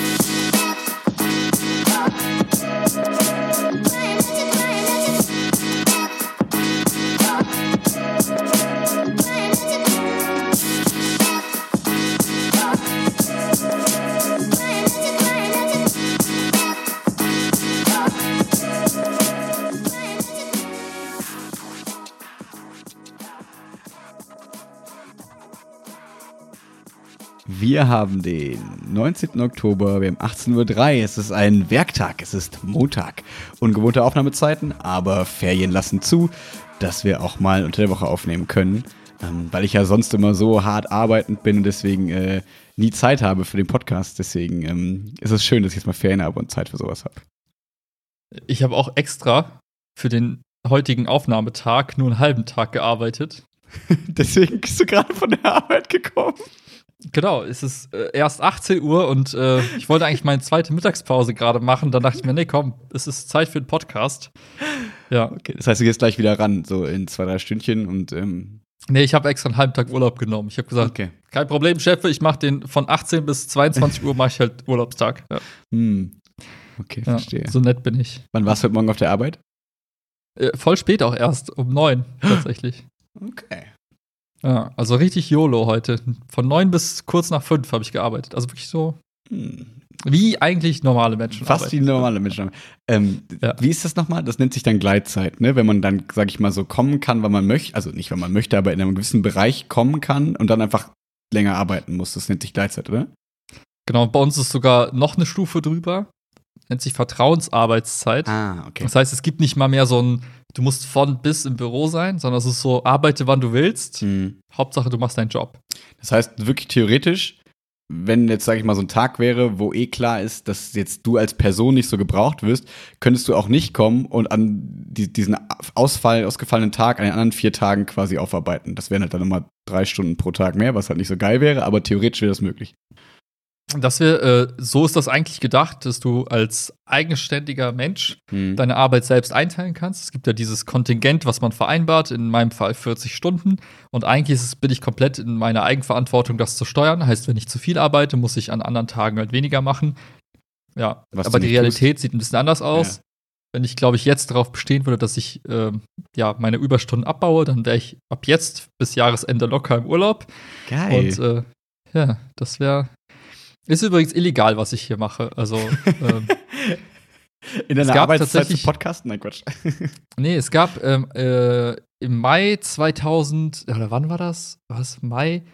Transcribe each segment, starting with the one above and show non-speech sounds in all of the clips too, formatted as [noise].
you Wir haben den 19. Oktober, wir haben 18.03 Uhr. Es ist ein Werktag, es ist Montag. Ungewohnte Aufnahmezeiten, aber Ferien lassen zu, dass wir auch mal unter der Woche aufnehmen können. Ähm, weil ich ja sonst immer so hart arbeitend bin und deswegen äh, nie Zeit habe für den Podcast. Deswegen ähm, ist es schön, dass ich jetzt mal Ferien habe und Zeit für sowas habe. Ich habe auch extra für den heutigen Aufnahmetag nur einen halben Tag gearbeitet. [laughs] deswegen bist du gerade von der Arbeit gekommen. Genau, es ist äh, erst 18 Uhr und äh, ich wollte eigentlich meine zweite Mittagspause gerade machen. Dann dachte ich mir, nee, komm, es ist Zeit für einen Podcast. Ja. Okay, das heißt, du gehst gleich wieder ran, so in zwei, drei Stündchen und. Ähm nee, ich habe extra einen halben Tag Urlaub genommen. Ich habe gesagt, okay. kein Problem, Chef, ich mache den von 18 bis 22 Uhr, mache ich halt Urlaubstag. Ja. Hm. Okay, verstehe. Ja, so nett bin ich. Wann warst du heute Morgen auf der Arbeit? Äh, voll spät auch erst, um neun [gasps] tatsächlich. Okay. Ja, also richtig YOLO heute. Von neun bis kurz nach fünf habe ich gearbeitet. Also wirklich so. Hm. Wie eigentlich normale Menschen. Fast arbeiten. wie normale Menschen. Ähm, ja. Wie ist das nochmal? Das nennt sich dann Gleitzeit, ne? Wenn man dann, sag ich mal, so kommen kann, wann man möchte, also nicht, wenn man möchte, aber in einem gewissen Bereich kommen kann und dann einfach länger arbeiten muss. Das nennt sich Gleitzeit, oder? Genau, bei uns ist sogar noch eine Stufe drüber nennt sich Vertrauensarbeitszeit. Ah, okay. Das heißt, es gibt nicht mal mehr so ein, du musst von bis im Büro sein, sondern es ist so, arbeite wann du willst. Mhm. Hauptsache, du machst deinen Job. Das heißt, wirklich theoretisch, wenn jetzt, sage ich mal, so ein Tag wäre, wo eh klar ist, dass jetzt du als Person nicht so gebraucht wirst, könntest du auch nicht kommen und an die, diesen Ausfall, ausgefallenen Tag an den anderen vier Tagen quasi aufarbeiten. Das wären halt dann nochmal drei Stunden pro Tag mehr, was halt nicht so geil wäre, aber theoretisch wäre das möglich dass wir, äh, so ist das eigentlich gedacht, dass du als eigenständiger Mensch hm. deine Arbeit selbst einteilen kannst. Es gibt ja dieses Kontingent, was man vereinbart, in meinem Fall 40 Stunden. Und eigentlich es, bin ich komplett in meiner Eigenverantwortung, das zu steuern. Heißt, wenn ich zu viel arbeite, muss ich an anderen Tagen halt weniger machen. Ja, was aber die Realität tust. sieht ein bisschen anders aus. Ja. Wenn ich, glaube ich, jetzt darauf bestehen würde, dass ich äh, ja, meine Überstunden abbaue, dann wäre ich ab jetzt bis Jahresende locker im Urlaub. Geil. Und äh, ja, das wäre ist übrigens illegal, was ich hier mache. Also ähm, [laughs] in deiner Arbeitszeit zu podcasten? Nein, Quatsch. [laughs] nee, es gab ähm, äh, im Mai 2000, oder wann war das? Was? Mai?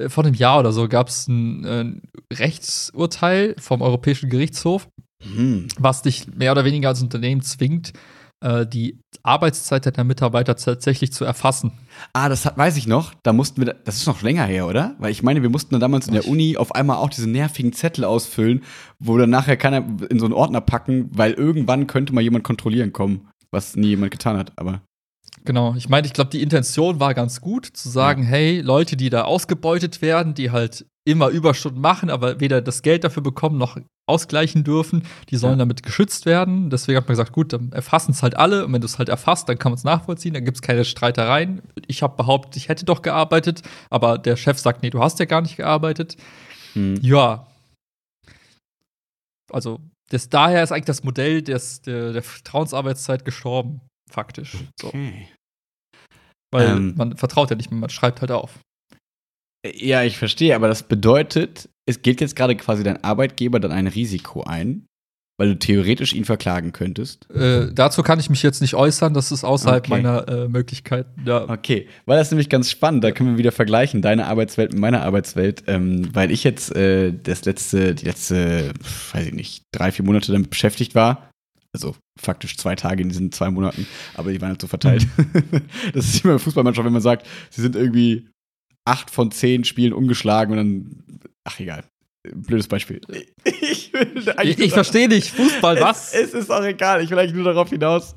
Äh, vor einem Jahr oder so gab es ein, ein Rechtsurteil vom Europäischen Gerichtshof, hm. was dich mehr oder weniger als Unternehmen zwingt, äh, die Arbeitszeit deiner Mitarbeiter tatsächlich zu erfassen. Ah, das hat, weiß ich noch. Da mussten wir, das ist noch länger her, oder? Weil ich meine, wir mussten dann damals in der Uni auf einmal auch diese nervigen Zettel ausfüllen, wo dann nachher keiner in so einen Ordner packen, weil irgendwann könnte mal jemand kontrollieren kommen, was nie jemand getan hat, aber. Genau, ich meine, ich glaube, die Intention war ganz gut, zu sagen, ja. hey, Leute, die da ausgebeutet werden, die halt immer Überstunden machen, aber weder das Geld dafür bekommen noch ausgleichen dürfen, die sollen ja. damit geschützt werden. Deswegen hat man gesagt, gut, dann erfassen es halt alle und wenn du es halt erfasst, dann kann man es nachvollziehen, dann gibt es keine Streitereien. Ich habe behauptet, ich hätte doch gearbeitet, aber der Chef sagt, nee, du hast ja gar nicht gearbeitet. Hm. Ja. Also, das, daher ist eigentlich das Modell des, der, der Vertrauensarbeitszeit gestorben, faktisch. Okay. So. Weil ähm, man vertraut ja nicht mehr, man schreibt halt auf. Ja, ich verstehe, aber das bedeutet, es geht jetzt gerade quasi dein Arbeitgeber dann ein Risiko ein, weil du theoretisch ihn verklagen könntest. Äh, dazu kann ich mich jetzt nicht äußern, das ist außerhalb okay. meiner äh, Möglichkeiten. Ja. Okay, weil das ist nämlich ganz spannend, da können wir wieder vergleichen, deine Arbeitswelt mit meiner Arbeitswelt, ähm, weil ich jetzt äh, das letzte, die letzte, weiß ich nicht, drei, vier Monate damit beschäftigt war. Also faktisch zwei Tage in diesen zwei Monaten, aber die waren halt so verteilt. Mhm. [laughs] das ist immer im Fußballmannschaft, wenn man sagt, sie sind irgendwie acht von zehn Spielen umgeschlagen und dann, ach egal. Blödes Beispiel. Ich, ich, ich verstehe nicht. Fußball, [laughs] was? Es, es, ist auch egal. Ich will eigentlich nur darauf hinaus,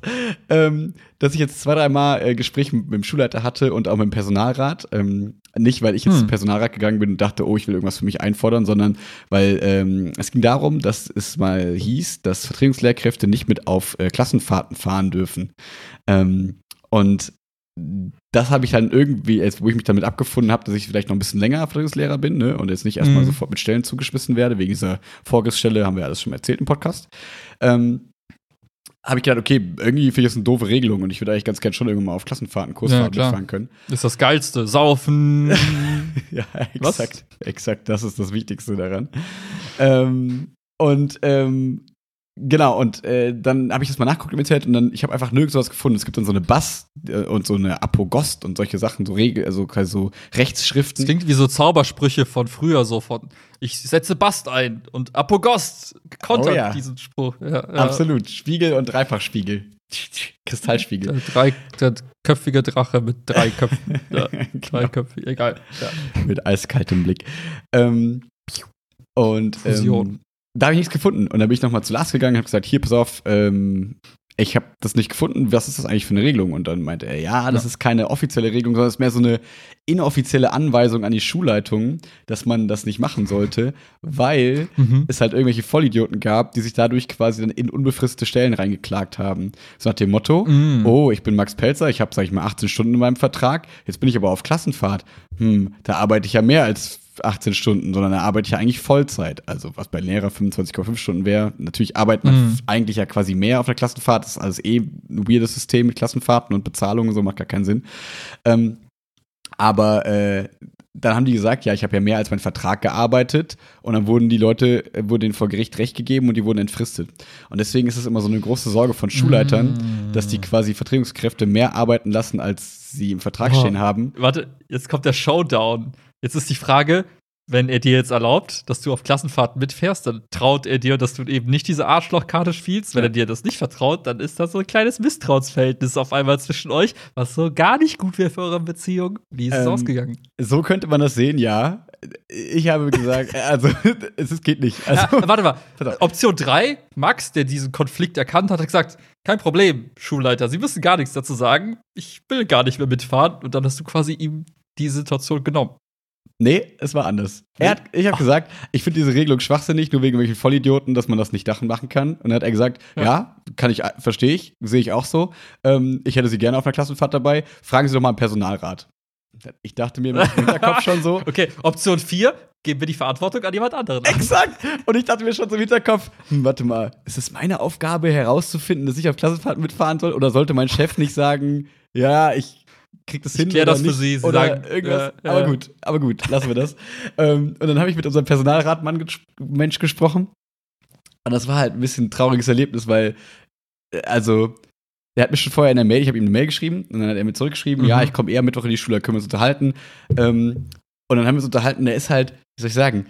ähm, dass ich jetzt zwei, dreimal äh, Gespräche mit, mit, dem Schulleiter hatte und auch mit dem Personalrat. Ähm, nicht, weil ich jetzt hm. ins Personalrat gegangen bin und dachte, oh, ich will irgendwas für mich einfordern, sondern weil ähm, es ging darum, dass es mal hieß, dass Vertretungslehrkräfte nicht mit auf äh, Klassenfahrten fahren dürfen. Ähm, und das habe ich dann irgendwie, jetzt, wo ich mich damit abgefunden habe, dass ich vielleicht noch ein bisschen länger Vertretungslehrer bin ne, und jetzt nicht erstmal Mhm. sofort mit Stellen zugeschmissen werde, wegen dieser Vorgestelle, haben wir alles schon erzählt im Podcast. Ähm, habe ich gedacht, okay, irgendwie finde ich das eine doofe Regelung und ich würde eigentlich ganz gerne schon irgendwann mal auf Klassenfahrten, Kursfahrten klar. mitfahren können. Ist das Geilste. Saufen. [laughs] Ja, Was? exakt. Exakt, das ist das Wichtigste daran. ähm, und ähm, genau, und äh, dann habe ich das mal nachgeguckt im Internet und dann, ich habe einfach nirgends was gefunden. Es gibt dann so eine Bass äh, und so eine Apogost und solche Sachen, so Regel, also quasi so Das Rechtsschriften. klingt wie so Zaubersprüche von früher, so von ich setze Bast ein und Apogost kontert Oh ja. diesen Spruch. Ja, ja. Absolut. Spiegel und Dreifachspiegel. Kristallspiegel. Der, drei, der köpfige Drache mit drei [laughs] Köpfen. Ja, drei Genau. Köpfe, egal. Mit eiskaltem Blick. Ähm, und Fusion. Da habe ich nichts gefunden. Und dann bin ich nochmal zu Lars gegangen und habe gesagt, hier, pass auf, ähm, ich habe das nicht gefunden. Was ist das eigentlich für eine Regelung? Und dann meinte er, ja, das Ja. ist keine offizielle Regelung, sondern es ist mehr so eine inoffizielle Anweisung an die Schulleitung, dass man das nicht machen sollte, weil Mhm. es halt irgendwelche Vollidioten gab, die sich dadurch quasi dann in unbefristete Stellen reingeklagt haben. So nach dem Motto, Mhm. oh, ich bin Max Pelzer, ich habe, sag ich mal, 18 Stunden in meinem Vertrag, jetzt bin ich aber auf Klassenfahrt. Hm, da arbeite ich ja mehr als 18 Stunden, sondern da arbeite ich ja eigentlich Vollzeit. Also was bei Lehrer 25,5 Stunden wäre. Natürlich arbeitet man Mhm. eigentlich ja quasi mehr auf der Klassenfahrt. Das ist alles eh ein weirdes System mit Klassenfahrten und Bezahlungen und so, macht gar keinen Sinn. Ähm, aber äh, dann haben die gesagt, ja, ich habe ja mehr als mein Vertrag gearbeitet und dann wurden die Leute, äh, wurde denen vor Gericht Recht gegeben und die wurden entfristet. Und deswegen ist es immer so eine große Sorge von Schulleitern, Mm. dass die quasi Vertretungskräfte mehr arbeiten lassen, als sie im Vertrag Oh. stehen haben. Warte, jetzt kommt der Showdown. Jetzt ist die Frage, wenn er dir jetzt erlaubt, dass du auf Klassenfahrten mitfährst, dann traut er dir, dass du eben nicht diese Arschlochkarte spielst. Wenn er dir das nicht vertraut, dann ist das so ein kleines Misstrauensverhältnis auf einmal zwischen euch, was so gar nicht gut wäre für eure Beziehung. Wie ist es Ähm, ausgegangen? So könnte man das sehen, ja. Ich habe gesagt, [laughs] also [laughs] es geht nicht. Also, ja, warte mal. Option 3, Max, der diesen Konflikt erkannt hat, hat gesagt: Kein Problem, Schulleiter, Sie müssen gar nichts dazu sagen. Ich will gar nicht mehr mitfahren. Und dann hast du quasi ihm die Situation genommen. Nee, es war anders. Er hat, ich habe gesagt, ich finde diese Regelung schwachsinnig, nur wegen welchen Vollidioten, dass man das nicht Dachen machen kann. Und dann hat er gesagt, ja, Ja. kann ich, verstehe ich, sehe ich auch so. Ähm, ich hätte sie gerne auf einer Klassenfahrt dabei. Fragen Sie doch mal im Personalrat. Ich dachte mir im Hinterkopf schon so. [laughs] Okay, Option 4, geben wir die Verantwortung an jemand anderen. Exakt! Und ich dachte mir schon so im Hinterkopf, hm, warte mal, ist es meine Aufgabe herauszufinden, dass ich auf Klassenfahrten mitfahren soll? Oder sollte mein Chef nicht sagen, ja, ich krieg das Ich hin oder das für nicht? Sie. Sie oder sagen, irgendwas. ja, aber gut, aber gut, lassen wir das. [laughs] ähm, und dann habe ich mit unserem Personalratmann ges Mensch gesprochen. Und das war halt ein bisschen ein trauriges Erlebnis, weil, äh, also, er hat mir schon vorher in der Mail, ich habe ihm eine Mail geschrieben und dann hat er mir zurückgeschrieben, Mhm. ja, ich komme eher Mittwoch in die Schule, können wir uns unterhalten. Ähm, und dann haben wir uns unterhalten, der ist halt, wie soll ich sagen,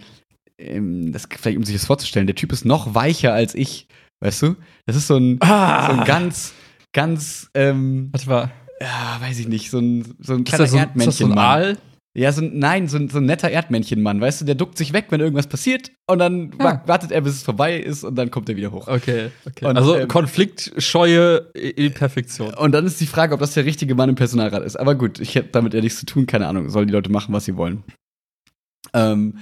ähm, das vielleicht um sich das vorzustellen, der Typ ist noch weicher als ich, weißt du? Das ist so ein, Ah. so ein ganz, ganz, ähm, Warte mal. Ja, weiß ich nicht, so ein, so ein kleiner das so, ist das so ein. Aal? Ja, so ein, nein, so ein, so ein netter Erdmännchenmann, weißt du, der duckt sich weg, wenn irgendwas passiert und dann Ja. wa- wartet er, bis es vorbei ist und dann kommt er wieder hoch. Okay, okay. Und, also ähm, Konfliktscheue Perfektion. Und dann ist die Frage, ob das der richtige Mann im Personalrat ist. Aber gut, ich hätte damit nichts zu tun, keine Ahnung. Sollen die Leute machen, was sie wollen. Ähm,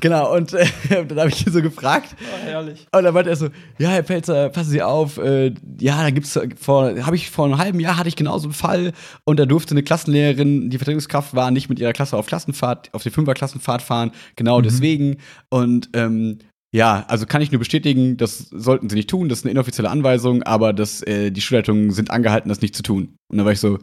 genau, und äh, [laughs] dann habe ich ihn so gefragt. Oh, herrlich. Und dann meinte er so, ja, Herr Pelzer, passen Sie auf, äh, ja, da gibt's vor, habe ich vor einem halben Jahr hatte ich genauso einen Fall und da durfte eine Klassenlehrerin, die Vertretungskraft war, nicht mit ihrer Klasse auf Klassenfahrt, auf die Fünfer-Klassenfahrt fahren, genau Mhm. deswegen. Und ähm, ja, also kann ich nur bestätigen, das sollten sie nicht tun, das ist eine inoffizielle Anweisung, aber das, äh, die Schulleitungen sind angehalten, das nicht zu tun. Und dann war ich so,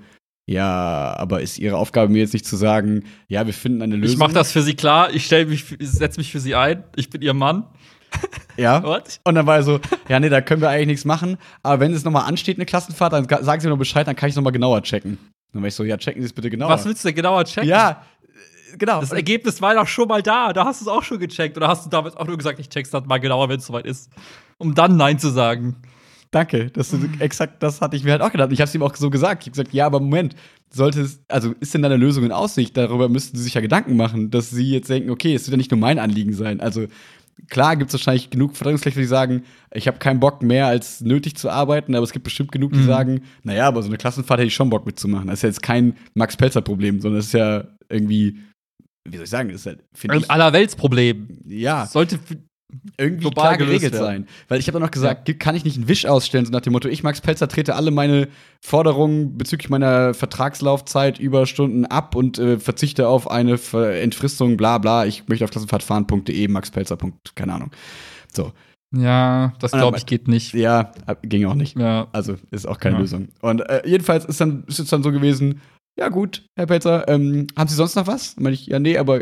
ja, aber ist ihre Aufgabe mir jetzt nicht zu sagen, ja, wir finden eine Lösung. Ich mach das für sie klar, ich stell mich, setze mich für sie ein, ich bin ihr Mann. [laughs] Ja. What? Und dann war er so, ja, nee, da können wir eigentlich nichts machen. Aber wenn es nochmal ansteht, eine Klassenfahrt, dann sagen Sie mir noch Bescheid, dann kann ich es nochmal genauer checken. Dann war ich so, ja, checken Sie es bitte genauer. Was willst du denn genauer checken? Ja, genau. Das Ergebnis war doch schon mal da. Da hast du es auch schon gecheckt. Oder hast du damals auch nur gesagt, ich check's dann mal genauer, wenn es soweit ist. Um dann Nein zu sagen. Danke. Das ist exakt das hatte ich mir halt auch gedacht. Ich habe es ihm auch so gesagt. Ich habe gesagt, ja, aber Moment, sollte es, also ist denn da eine Lösung in Aussicht? Darüber müssten Sie sich ja Gedanken machen, dass Sie jetzt denken, okay, es wird ja nicht nur mein Anliegen sein. Also klar gibt es wahrscheinlich genug Vertretungskräfte, die sagen, ich habe keinen Bock mehr als nötig zu arbeiten, aber es gibt bestimmt genug, die Mhm. sagen, naja, aber so eine Klassenfahrt hätte ich schon Bock mitzumachen. Das ist ja jetzt kein Max-Pelzer-Problem, sondern das ist ja irgendwie, wie soll ich sagen, das ist halt, finde Ein Allerweltsproblem. ja. Sollte, irgendwie klar geregelt sein. Weil ich habe noch gesagt, ja. kann ich nicht einen Wisch ausstellen, so nach dem Motto, ich, Max Pelzer, trete alle meine Forderungen bezüglich meiner Vertragslaufzeit, Überstunden ab und äh, verzichte auf eine Entfristung, bla bla. Ich möchte auf klassenfahrtfahren.de, Max Pelzer. keine Ahnung. So. Ja, das glaube ich geht nicht. Ja, ging auch nicht. Ja. Also ist auch keine ja. Lösung. Und äh, jedenfalls ist, dann, ist es dann so gewesen, ja gut, Herr Pelzer, ähm, haben Sie sonst noch was? Meine ich, ja, nee, aber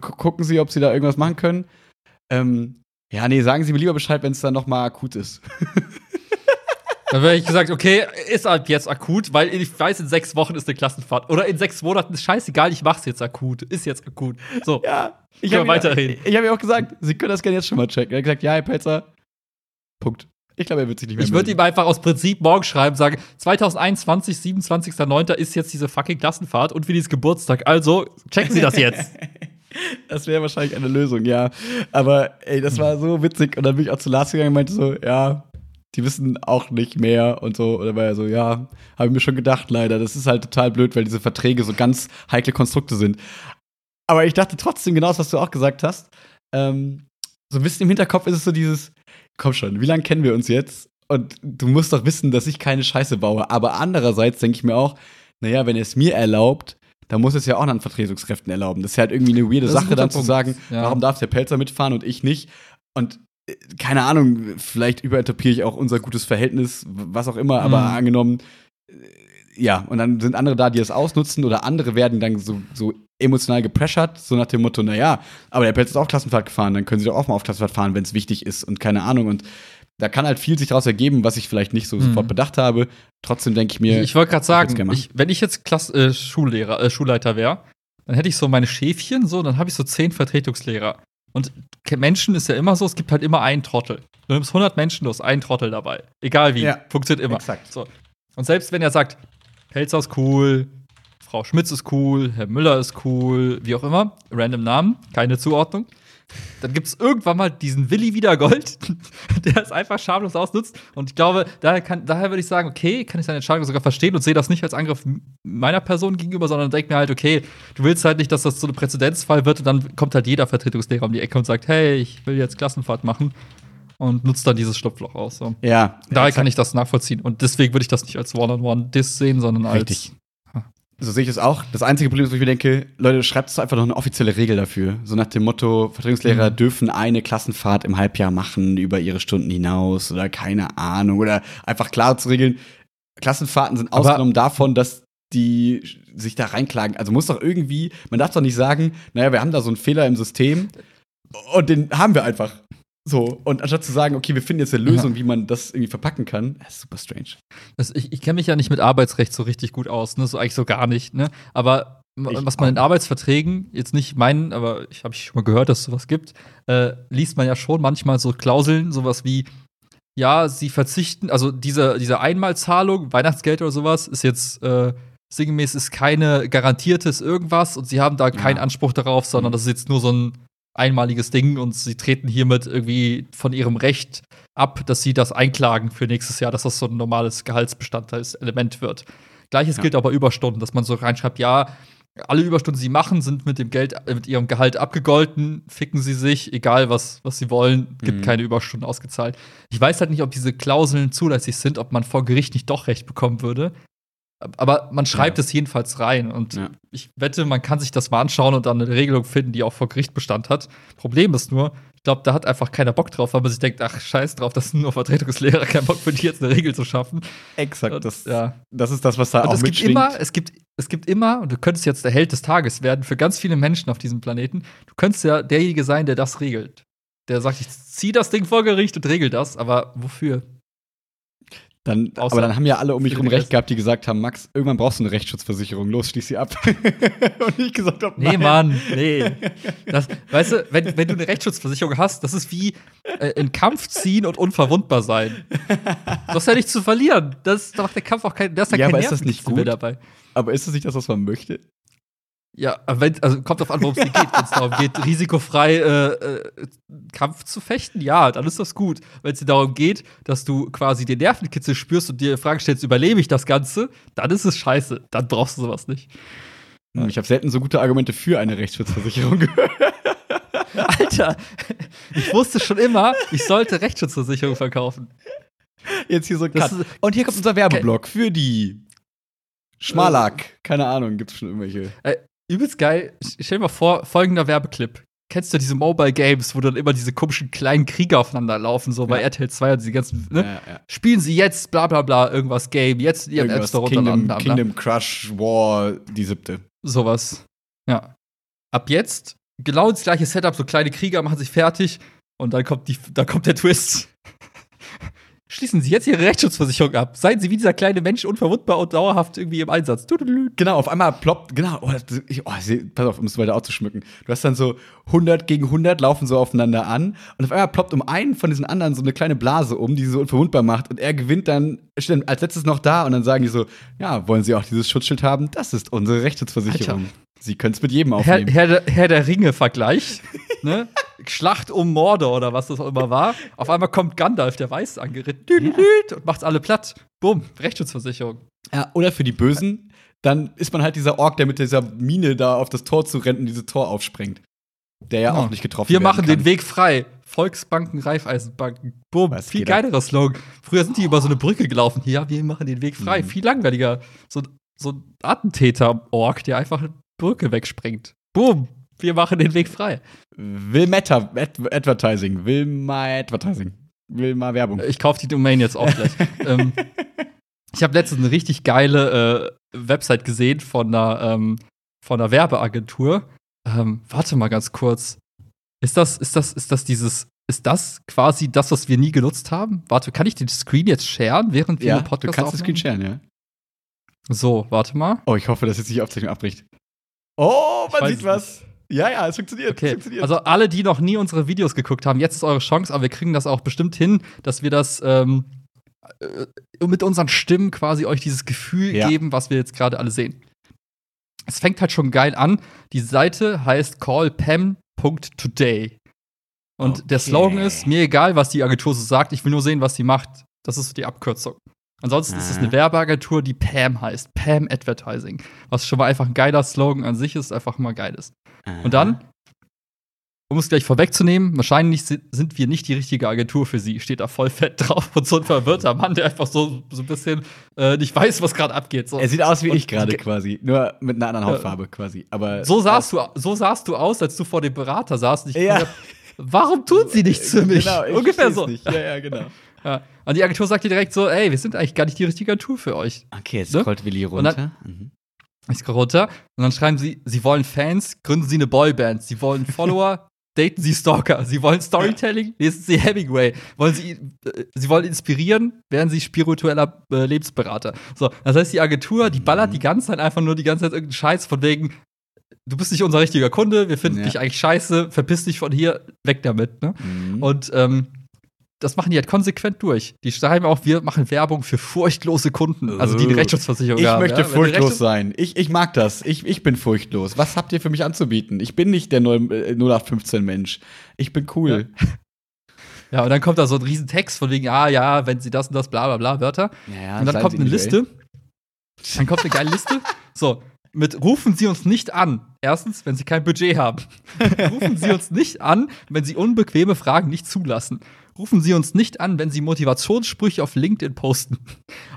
gucken Sie, ob Sie da irgendwas machen können. Ähm, ja, nee, sagen Sie mir lieber Bescheid, wenn es dann noch mal akut ist. [laughs] Dann wäre ich gesagt, okay, ist halt jetzt akut, weil ich weiß, in sechs Wochen ist eine Klassenfahrt. Oder in sechs Monaten ist scheißegal, ich mach's jetzt akut. Ist jetzt akut. So. Ja, ich habe weiterreden. Ich, ich habe ja auch gesagt, Sie können das gerne jetzt schon mal checken. Er hat gesagt, ja, Herr Pelzer. Punkt. Ich glaube, er wird sich nicht mehr Ich würde ihm einfach aus Prinzip morgen schreiben, sagen, 2021, 27.09. ist jetzt diese fucking Klassenfahrt und Willis Geburtstag. Also, checken Sie das jetzt. [laughs] Das wäre wahrscheinlich eine Lösung, ja. Aber ey, das war so witzig. Und dann bin ich auch zu Lars gegangen und meinte so, ja, die wissen auch nicht mehr und so. Oder war er so, ja, habe ich mir schon gedacht, leider. Das ist halt total blöd, weil diese Verträge so ganz heikle Konstrukte sind. Aber ich dachte trotzdem genau das, was du auch gesagt hast. Ähm, so ein bisschen im Hinterkopf ist es so dieses, komm schon, wie lange kennen wir uns jetzt? Und du musst doch wissen, dass ich keine Scheiße baue. Aber andererseits denke ich mir auch, naja, wenn er es mir erlaubt, da muss es ja auch an Vertretungskräften erlauben. Das ist halt irgendwie eine weirde Sache, dann Punkt. zu sagen, ja. warum darf der Pelzer mitfahren und ich nicht? Und äh, keine Ahnung, vielleicht überinterpretiere ich auch unser gutes Verhältnis, was auch immer, aber mhm. angenommen, äh, ja, und dann sind andere da, die es ausnutzen oder andere werden dann so, so emotional gepressured, so nach dem Motto, naja, aber der Pelzer ist auch Klassenfahrt gefahren, dann können sie doch auch mal auf Klassenfahrt fahren, wenn es wichtig ist und keine Ahnung. Und da kann halt viel sich daraus ergeben, was ich vielleicht nicht so mhm. sofort bedacht habe. Trotzdem denke ich mir. Ich, ich wollte gerade sagen, ich, wenn ich jetzt Klass äh, Schullehrer, äh, Schulleiter wäre, dann hätte ich so meine Schäfchen, so, dann habe ich so zehn Vertretungslehrer. Und Menschen ist ja immer so, es gibt halt immer einen Trottel. Du nimmst 100 Menschen, du hast einen Trottel dabei. Egal wie, ja, funktioniert immer. Exakt. So. Und selbst wenn er sagt, Pelzer ist cool, Frau Schmitz ist cool, Herr Müller ist cool, wie auch immer, random Namen, keine Zuordnung. Dann gibt es irgendwann mal diesen Willi Wiedergold, [laughs] der es einfach schamlos ausnutzt. Und ich glaube, daher, kann, daher würde ich sagen, okay, kann ich seine Entscheidung sogar verstehen und sehe das nicht als Angriff meiner Person gegenüber, sondern denke mir halt, okay, du willst halt nicht, dass das so ein Präzedenzfall wird und dann kommt halt jeder Vertretungslehrer um die Ecke und sagt, hey, ich will jetzt Klassenfahrt machen und nutzt dann dieses Schlupfloch aus. So. Ja. Daher kann ich das nachvollziehen. Und deswegen würde ich das nicht als One-on-One-Diss sehen, sondern als Richtig so sehe ich es auch. Das einzige Problem ist, wo ich mir denke, Leute, schreibt es einfach noch eine offizielle Regel dafür. So nach dem Motto, Vertretungslehrer mhm. dürfen eine Klassenfahrt im Halbjahr machen über ihre Stunden hinaus oder keine Ahnung. Oder einfach klar zu regeln, Klassenfahrten sind ausgenommen davon, dass die sich da reinklagen. Also muss doch irgendwie, man darf doch nicht sagen, naja, wir haben da so einen Fehler im System und den haben wir einfach. So, und anstatt zu sagen, okay, wir finden jetzt eine Lösung, ja. wie man das irgendwie verpacken kann, ist super strange. Das, ich ich kenne mich ja nicht mit Arbeitsrecht so richtig gut aus, ne? So eigentlich so gar nicht, ne? Aber ich was man in Arbeitsverträgen, jetzt nicht meinen, aber ich habe schon mal gehört, dass es sowas gibt, äh, liest man ja schon manchmal so Klauseln, sowas wie, ja, sie verzichten, also diese, diese Einmalzahlung, Weihnachtsgeld oder sowas, ist jetzt äh, sinngemäß ist keine garantiertes irgendwas und sie haben da keinen ja. Anspruch darauf, sondern mhm. das ist jetzt nur so ein einmaliges Ding und sie treten hiermit irgendwie von ihrem Recht ab, dass sie das einklagen für nächstes Jahr, dass das so ein normales Gehaltsbestandteilselement wird. Gleiches ja. gilt aber Überstunden, dass man so reinschreibt, ja, alle Überstunden, die sie machen, sind mit dem Geld, äh, mit ihrem Gehalt abgegolten, ficken sie sich, egal was, was sie wollen, gibt mhm. keine Überstunden ausgezahlt. Ich weiß halt nicht, ob diese Klauseln zulässig sind, ob man vor Gericht nicht doch Recht bekommen würde. Aber man schreibt ja. es jedenfalls rein. Und ja. ich wette, man kann sich das mal anschauen und dann eine Regelung finden, die auch vor Gericht Bestand hat. Problem ist nur, ich glaube, da hat einfach keiner Bock drauf, weil man sich denkt, ach, scheiß drauf, das sind nur Vertretungslehrer, kein Bock für die jetzt eine Regel zu schaffen. Exakt, und, das, ja. das ist das, was da und auch es gibt immer, es gibt, es gibt immer, und du könntest jetzt der Held des Tages werden für ganz viele Menschen auf diesem Planeten, du könntest ja derjenige sein, der das regelt. Der sagt, ich zieh das Ding vor Gericht und regel das, aber wofür? Dann, aber dann haben ja alle um mich herum recht gehabt, die gesagt haben, Max, irgendwann brauchst du eine Rechtsschutzversicherung, los, schließ sie ab. [laughs] und ich gesagt habe, nee, Mann, nee. [laughs] Das, weißt du, wenn, wenn du eine Rechtsschutzversicherung hast, das ist wie äh, in Kampf ziehen und unverwundbar sein. Du hast ja nichts zu verlieren. Das ist doch der Kampf auch kein, das ist ja, ja kein aber ist das nicht gut dabei. Aber ist das nicht das, was man möchte? Ja, wenn, also kommt drauf an, worum es geht. [laughs] Wenn es darum geht, risikofrei äh, äh, Kampf zu fechten, ja, dann ist das gut. Wenn es dir darum geht, dass du quasi den Nervenkitzel spürst und dir die Frage stellst, überlebe ich das Ganze, dann ist es scheiße. Dann brauchst du sowas nicht. Hm, ich habe selten so gute Argumente für eine Rechtsschutzversicherung gehört. [laughs] Alter, ich wusste schon immer, ich sollte Rechtsschutzversicherung verkaufen. Jetzt hier so Cut. Und hier kommt unser Werbeblock für die Schmalak. Keine Ahnung, gibt's schon irgendwelche. Äh, übelst geil. Stell dir mal vor, folgender Werbeclip. Kennst du diese Mobile Games, wo dann immer diese komischen kleinen Krieger aufeinander laufen, so bei RTL 2 und diese ganzen, ne? Ja, ja. Spielen sie jetzt, bla bla bla, irgendwas Game, jetzt in ihrem App Store runterladen. Kingdom, Kingdom Crush War, die siebte. Sowas. Ja. Ab jetzt genau das gleiche Setup, so kleine Krieger machen sich fertig und dann kommt, die, dann kommt der Twist. Schließen Sie jetzt Ihre Rechtsschutzversicherung ab. Seien Sie wie dieser kleine Mensch unverwundbar und dauerhaft irgendwie im Einsatz. Genau, auf einmal ploppt, genau, oh, ich, oh, pass auf, um es weiter auszuschmücken. Du hast dann so 100 gegen 100 laufen so aufeinander an und auf einmal ploppt um einen von diesen anderen so eine kleine Blase um, die sie so unverwundbar macht und er gewinnt dann, dann als letztes noch da und dann sagen die so, ja, wollen Sie auch dieses Schutzschild haben? Das ist unsere Rechtsschutzversicherung. Alter. Sie können es mit jedem aufnehmen. Herr, Herr, Herr der Ringe-Vergleich. [laughs] ne? Schlacht um Mordor oder was das auch immer war. Auf einmal kommt Gandalf, der Weiß, angeritten ja. und macht's alle platt. Bumm, Rechtsschutzversicherung. Ja, oder für die Bösen, dann ist man halt dieser Ork, der mit dieser Mine da auf das Tor zu rennen und dieses Tor aufsprengt. Der ja, ja. auch nicht getroffen Wir machen kann. den Weg frei. Volksbanken, Reifeisenbanken. Bumm, Was viel geilerer Slogan. Früher sind die oh. über so eine Brücke gelaufen. Ja, wir machen den Weg frei. Mhm. Viel langweiliger. So, so ein Attentäter-Ork, der einfach eine Brücke wegsprengt. Bumm, wir machen den Weg frei. Wilmetta Advertising. Wilma Advertising. Wilma Werbung. Ich kaufe die Domain jetzt auch gleich. [laughs] ähm, ich habe letztens eine richtig geile äh, Website gesehen von einer, ähm, von einer Werbeagentur. Ähm, warte mal ganz kurz. Ist das, ist das, ist das dieses, ist das quasi das, was wir nie genutzt haben? Warte, kann ich den Screen jetzt sharen, während wir ja, den Podcast du kannst aufnehmen? den Screen sharen, ja. So, warte mal. Oh, ich hoffe, dass jetzt nicht die Aufzeichnung abbricht. Oh, man sieht was. Ja, ja, es funktioniert. Okay. Es funktioniert. Also alle, die noch nie unsere Videos geguckt haben, jetzt ist eure Chance, aber wir kriegen das auch bestimmt hin, dass wir das ähm, äh, mit unseren Stimmen quasi euch dieses Gefühl ja. geben, was wir jetzt gerade alle sehen. Es fängt halt schon geil an. Die Seite heißt callpam.today. Und okay. der Slogan ist, mir egal, was die Agentur so sagt, ich will nur sehen, was sie macht. Das ist die Abkürzung. Ansonsten ah. ist es eine Werbeagentur, die Pam heißt. Pam Advertising. Was schon mal einfach ein geiler Slogan an sich ist, einfach mal geil ist. Aha. Und dann, um es gleich vorwegzunehmen, wahrscheinlich sind wir nicht die richtige Agentur für sie. Steht da voll fett drauf und so ein verwirrter Mann, der einfach so, so ein bisschen äh, nicht weiß, was gerade abgeht. So. Er sieht aus wie und ich gerade quasi, nur mit einer anderen Hautfarbe äh, quasi. Aber so sahst, du, so sahst du aus, als du vor dem Berater saßt. Und ich ja. Warum tun sie nichts für mich? Genau, [laughs] Ungefähr so. Nicht. Ja, ja, genau. [laughs] Ja. Und die Agentur sagt dir direkt so, ey, wir sind eigentlich gar nicht die richtige Agentur für euch. Okay, jetzt ne? scrollt Willi runter. Dann, mhm. Ich scroll runter und dann schreiben sie, sie wollen Fans, gründen sie eine Boyband. Sie wollen [laughs] Follower, daten sie Stalker. Sie wollen Storytelling, lesen sie Hemingway. Wollen sie, äh, sie wollen inspirieren, werden sie spiritueller äh, Lebensberater. So, das heißt, die Agentur, die ballert die ganze Zeit einfach nur die ganze Zeit irgendeinen Scheiß von wegen, du bist nicht unser richtiger Kunde, wir finden ja. dich eigentlich scheiße, verpiss dich von hier, weg damit. Ne? Mhm. Und ähm, das machen die halt konsequent durch. Die schreiben auch, wir machen Werbung für furchtlose Kunden, also die eine Rechtsschutzversicherung ich haben. Ich möchte ja? furchtlos sein. Ich, ich mag das. Ich, ich bin furchtlos. Was habt ihr für mich anzubieten? Ich bin nicht der 0815-Mensch. Ich bin cool. Ja. [laughs] ja. und dann kommt da so ein riesen Text von wegen, ah ja, wenn sie das und das, bla bla bla, Wörter. Ja, und dann kommt eine Liste. Dann kommt eine geile Liste. So, mit rufen Sie uns nicht an. Erstens, wenn Sie kein Budget haben. [laughs] rufen Sie uns nicht an, wenn Sie unbequeme Fragen nicht zulassen rufen Sie uns nicht an, wenn Sie Motivationssprüche auf LinkedIn posten.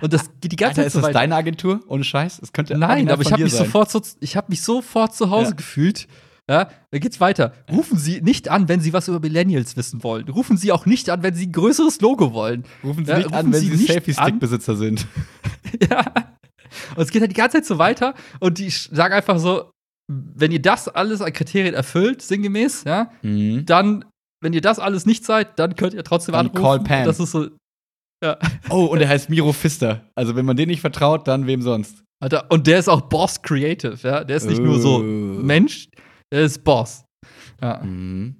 Und das geht die ganze Alter, Zeit. Ist das deine Agentur? Ohne Scheiß? Es könnte Nein, aber ich habe mich sofort so, ich habe mich sofort zu Hause ja. gefühlt. Ja, da geht's weiter. Rufen Sie nicht an, wenn Sie was über Millennials wissen wollen. Rufen Sie auch nicht an, wenn Sie ein größeres Logo wollen. Rufen Sie ja, nicht rufen an, wenn Sie, Sie Selfie-Stick-Besitzer sind. [laughs] ja. Und es geht halt die ganze Zeit so weiter und die sagen einfach so, wenn ihr das alles an Kriterien erfüllt, sinngemäß, ja, mhm. dann wenn ihr das alles nicht seid, dann könnt ihr trotzdem dann anrufen. Call Pam. Das ist so. Ja. [laughs] Oh, und er heißt Miro Pfister. Also, wenn man den nicht vertraut, dann wem sonst? Alter, und der ist auch Boss Creative, ja. Der ist nicht uh. nur so oh. Mensch, der ist Boss. Ja. Mhm.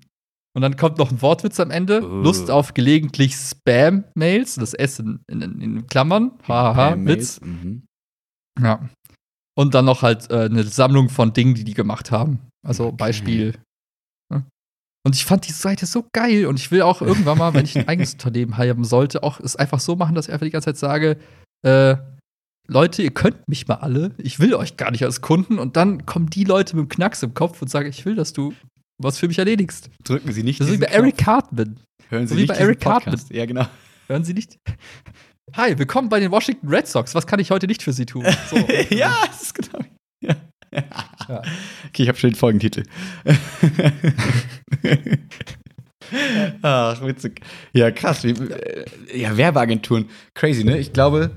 Und dann kommt noch ein Wortwitz am Ende. Uh. Lust auf gelegentlich Spam-Mails, das S in, in, in Klammern. Haha, Witz. Mhm. Ja. Und dann noch halt äh, eine Sammlung von Dingen, die die gemacht haben. Also okay. Beispiel und ich fand die Seite so geil und ich will auch irgendwann mal, wenn ich ein eigenes Unternehmen haben sollte, auch es einfach so machen, dass ich einfach die ganze Zeit sage, äh, Leute, ihr könnt mich mal alle, ich will euch gar nicht als Kunden und dann kommen die Leute mit dem Knacks im Kopf und sagen, ich will, dass du was für mich erledigst. Drücken Sie nicht Das ist wie bei Eric Knopf. Cartman. Hören Sie so wie nicht bei diesen Eric Podcast. Ja, genau. Hören Sie nicht? Hi, willkommen bei den Washington Red Sox. Was kann ich heute nicht für Sie tun? So. [laughs] ja, das ist genau. [laughs] Ja. Ja. Okay, ich habe schon den Folgentitel. [laughs] Ach, witzig. Ja, krass. Wie, äh, ja, Werbeagenturen. Crazy, ne? Ich glaube,